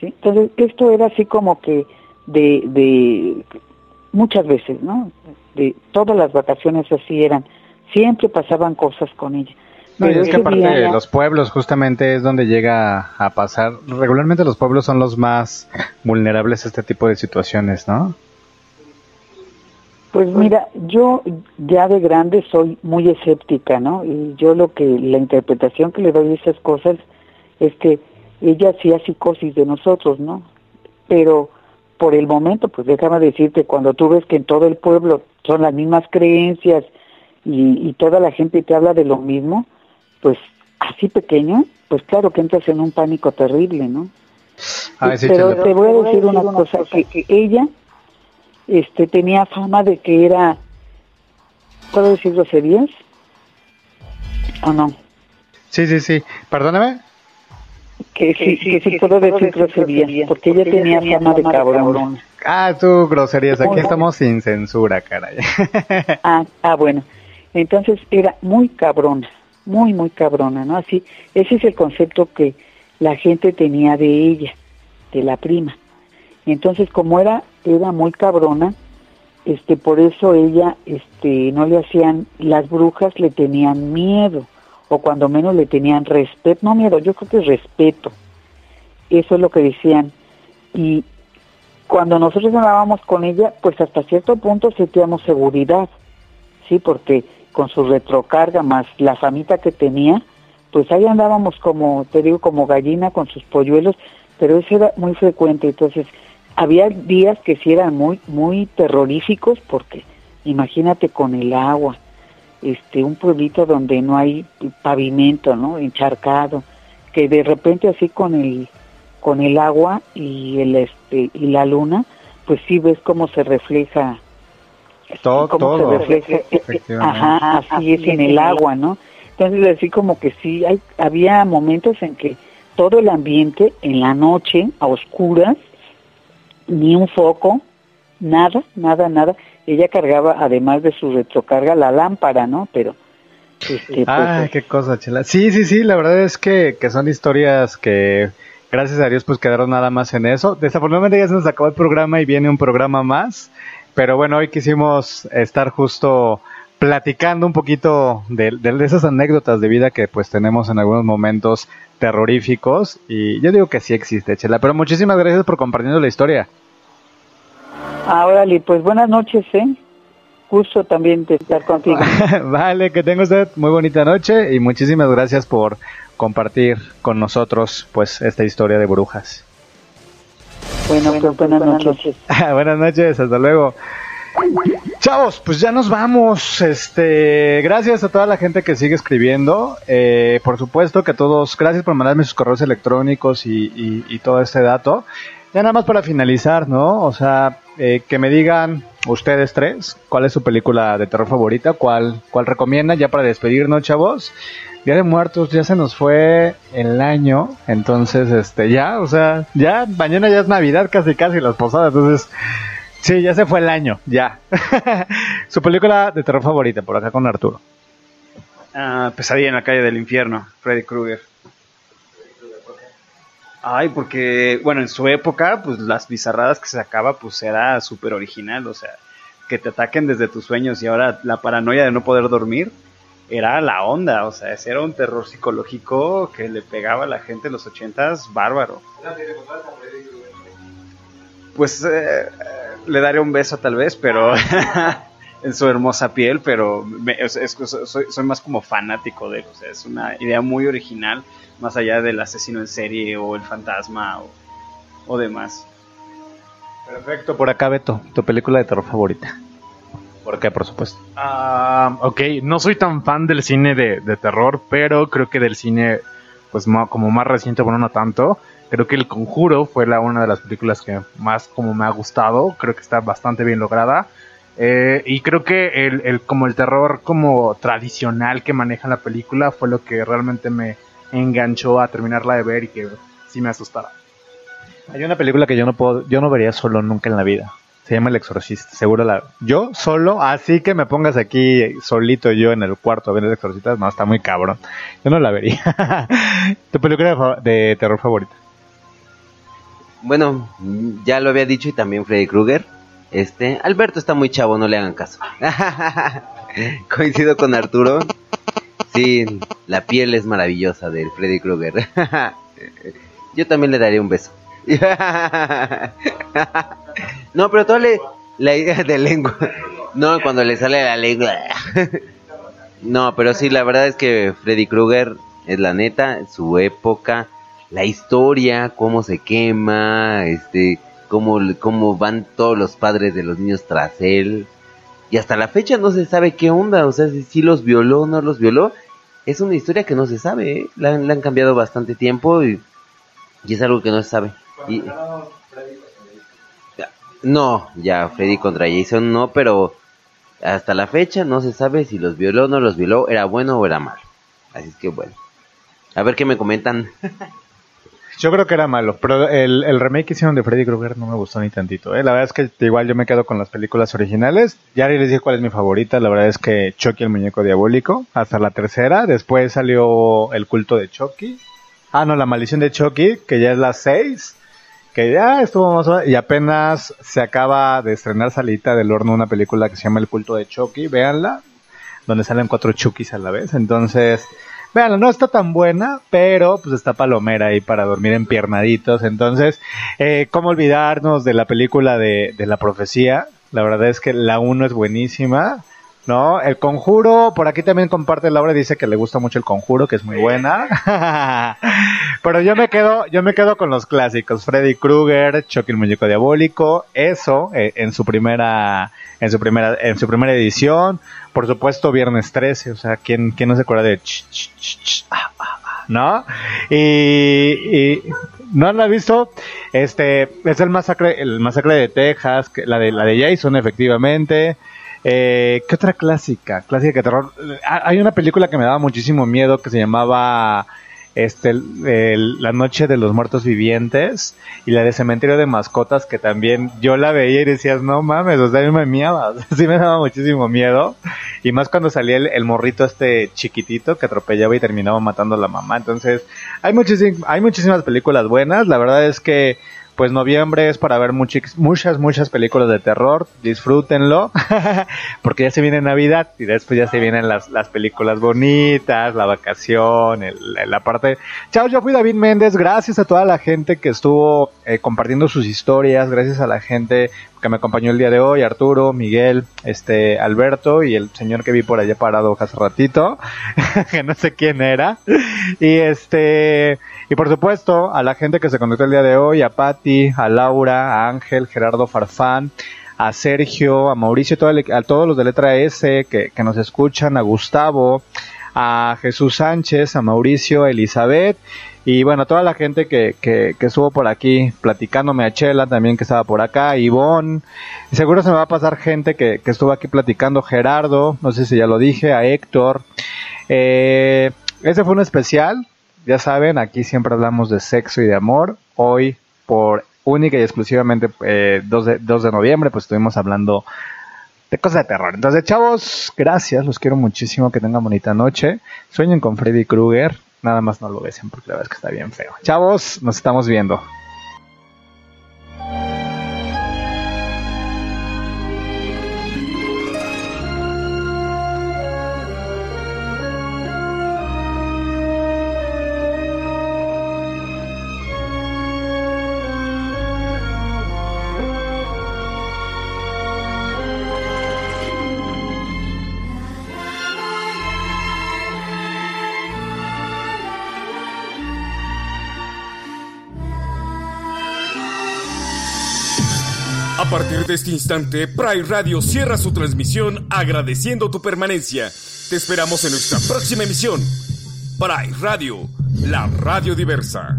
entonces esto era así como que de, de muchas veces no de todas las vacaciones así eran siempre pasaban cosas con ella. No, y Pero es que aparte de los pueblos justamente es donde llega a pasar. Regularmente los pueblos son los más vulnerables a este tipo de situaciones, ¿no? Pues mira, yo ya de grande soy muy escéptica, ¿no? Y yo lo que, la interpretación que le doy a esas cosas es que ella hacía psicosis de nosotros, ¿no? Pero por el momento, pues déjame decirte, cuando tú ves que en todo el pueblo son las mismas creencias y, y toda la gente te habla de lo mismo, pues así pequeño, pues claro que entras en un pánico terrible, ¿no? Sí, Pero te voy a decir una cosa, que, que ella este, tenía fama de que era, ¿puedo decir groserías? ¿O no? Sí, sí, sí. Perdóname. Que sí, que sí puedo decir groserías, porque ella tenía fama de cabrón. Ah, tú, groserías. Aquí estamos sin censura, caray. Ah, ah, bueno. Entonces era muy cabrona, muy, muy cabrona, ¿no? Así, ese es el concepto que la gente tenía de ella, de la prima. Entonces, como era, era muy cabrona, este, por eso ella, este, no le hacían, las brujas le tenían miedo, o cuando menos le tenían respeto, no miedo, yo creo que es respeto. Eso es lo que decían. Y cuando nosotros andábamos con ella, pues hasta cierto punto sentíamos seguridad, sí, porque con su retrocarga más la famita que tenía, pues ahí andábamos como, te digo, como gallina con sus polluelos, pero eso era muy frecuente, entonces había días que sí eran muy, muy terroríficos porque imagínate con el agua, este, un pueblito donde no hay pavimento, ¿no? Encharcado, que de repente así con el, con el agua y el, este, y la luna, pues sí ves cómo se refleja Todo, cómo todo. se refleja, Efectivamente. ajá, así es en el agua, ¿no? Entonces así como que sí, hay, había momentos en que todo el ambiente en la noche, a oscuras, ni un foco, nada, nada, nada. Ella cargaba, además de su retrocarga, la lámpara, ¿no? Pero, este, pues, Ay, qué cosa, chela. Sí, sí, sí, la verdad es que, que son historias que, gracias a Dios, pues quedaron nada más en eso. Desafortunadamente ya se nos acabó el programa y viene un programa más. Pero bueno, hoy quisimos estar justo platicando un poquito de, de- esas anécdotas de vida que pues tenemos en algunos momentos terroríficos. Y yo digo que sí existe, Chela. Pero muchísimas gracias por compartiendo la historia. ah, órale, pues buenas noches, ¿eh? Gusto también de estar contigo. (laughs) vale, que tenga usted muy bonita noche y muchísimas gracias por compartir con nosotros pues esta historia de brujas. Bueno, pues buenas noches. (laughs) Buenas noches, hasta luego. Chavos, pues ya nos vamos. Este, gracias a toda la gente que sigue escribiendo. Eh, por supuesto que todos, gracias por mandarme sus correos electrónicos y, y- y todo este dato. Ya nada más para finalizar, ¿no? O sea, eh, que me digan ustedes tres cuál es su película de terror favorita, cuál, cuál recomiendan ya para despedirnos, chavos. Día de Muertos ya se nos fue el año, entonces, este, ya, o sea, ya mañana ya es Navidad casi casi las posadas, entonces, sí, ya se fue el año, ya. (laughs) Su película de terror favorita, por acá con Arturo. Ah, Pesadilla en la calle del infierno, Freddy Krueger. Ay, porque, bueno, en su época, pues las bizarradas que se sacaba, pues era súper original, o sea, que te ataquen desde tus sueños y ahora la paranoia de no poder dormir era la onda, o sea, ese era un terror psicológico que le pegaba a la gente en los ochentas, bárbaro. Pues eh, le daré un beso tal vez, pero (laughs) en su hermosa piel, pero me- soy, soy más como fanático de él, o sea, es una idea muy original, más allá del asesino en serie o el fantasma o, o demás. Perfecto, por acá Beto, tu película de terror favorita. ¿Por qué, por supuesto? Ah, ok, no soy tan fan del cine de, de terror, pero creo que del cine, pues ma- como más reciente, bueno, no tanto. Creo que El Conjuro fue la, una de las películas que más como me ha gustado. Creo que está bastante bien lograda. Eh, y creo que el, el- como el terror como tradicional que maneja la película fue lo que realmente me enganchó a terminarla de ver y que sí me asustara. Hay una película que yo no puedo, yo no vería solo nunca en la vida. Se llama El Exorcista. Seguro la. Yo solo, así que me pongas aquí solito yo en el cuarto a ver El Exorcista, no, está muy cabrón. Yo no la vería. (laughs) tu película de, terror favorita. Bueno, ya lo había dicho y también Freddy Krueger. Este, Alberto está muy chavo, no le hagan caso. (laughs) Coincido con Arturo. Sí, la piel es maravillosa del Freddy Krueger. (laughs) Yo también le daría un beso. No, pero todo la idea de lengua. No, cuando le sale la lengua. No, pero sí, la verdad es que Freddy Krueger es la neta, su época, la historia, cómo se quema, este, cómo, cómo van todos los padres de los niños tras él. Y hasta la fecha no se sabe qué onda, o sea, si, los violó o no los violó. Es una historia que no se sabe, ¿eh? la, han- la han cambiado bastante tiempo y, y es algo que no se sabe. Y- no, ya Freddy contra Jason no, pero hasta la fecha no se sabe si los violó o no los violó, era bueno o era malo. Así es que bueno. A ver qué me comentan. (laughs) Yo creo que era malo, pero el, el remake que hicieron de Freddy Krueger no me gustó ni tantito. ¿eh? La verdad es que igual yo me quedo con las películas originales. Ya les dije cuál es mi favorita. La verdad es que Chucky el muñeco diabólico, hasta la tercera. Después salió El culto de Chucky. Ah, no, La maldición de Chucky, que ya es la seis. Que ya estuvo más Y apenas se acaba de estrenar salita del horno una película que se llama El culto de Chucky. Véanla, donde salen cuatro Chuckys a la vez. Entonces, Vean, no está tan buena, pero pues está palomera ahí para dormir empiernaditos. Entonces, eh, ¿cómo olvidarnos de la película de, de la profecía? La verdad es que la 1 es buenísima. ¿No? El conjuro, por aquí también comparte Laura, dice que le gusta mucho el conjuro, que es muy buena. (laughs) Pero yo me quedo, yo me quedo con los clásicos, Freddy Krueger, Chucky el muñeco diabólico, eso, eh, en su primera, en su primera, en su primera edición. Por supuesto, Viernes 13, o sea, ¿quién, quién no se acuerda de ch, ch, ch, ah, ah, ah, ¿no? Y, y no la ha visto, este, es el masacre, el masacre de Texas, la de, la de Jason, efectivamente. Eh, ¿Qué otra clásica? Clásica de terror. Ah, Hay una película que me daba muchísimo miedo que se llamaba este, La Noche de los Muertos Vivientes y la de Cementerio de Mascotas que también yo la veía y decías, no mames, o sea, a mí me miaba, (laughs) o sea, sí me daba muchísimo miedo y más cuando salía el, el morrito este chiquitito que atropellaba y terminaba matando a la mamá. Entonces, hay, hay muchísimas películas buenas, la verdad es que pues noviembre es para ver muchis- muchas, muchas películas de terror. Disfrútenlo. (laughs) porque ya se viene Navidad y después ya se vienen las, las películas bonitas, la vacación, el- la parte... Chao, yo fui David Méndez. Gracias a toda la gente que estuvo eh, compartiendo sus historias. Gracias a la gente que me acompañó el día de hoy. Arturo, Miguel, este, Alberto y el señor que vi por allá parado hace ratito. (laughs) que no sé quién era. Y este... Y por supuesto, a la gente que se conectó el día de hoy, a Patti, a Laura, a Ángel, Gerardo Farfán, a Sergio, a Mauricio, todo el- a todos los de letra S que, que nos escuchan, a Gustavo, a Jesús Sánchez, a Mauricio, a Elizabeth, y bueno, toda la gente que, que, que estuvo por aquí platicándome, a Chela también que estaba por acá, Ivonne, seguro se me va a pasar gente que, que estuvo aquí platicando, Gerardo, no sé si ya lo dije, a Héctor, eh, ese fue un especial, ya saben, aquí siempre hablamos de sexo y de amor. Hoy, por única y exclusivamente eh, 2, de, 2 de noviembre, pues estuvimos hablando de cosas de terror. Entonces, chavos, gracias, los quiero muchísimo, que tengan bonita noche. Sueñen con Freddy Krueger, nada más no lo besen porque la verdad es que está bien feo. Chavos, nos estamos viendo. Este instante, Pride Radio cierra su transmisión agradeciendo tu permanencia. Te esperamos en nuestra próxima emisión. Pride Radio, la radio diversa.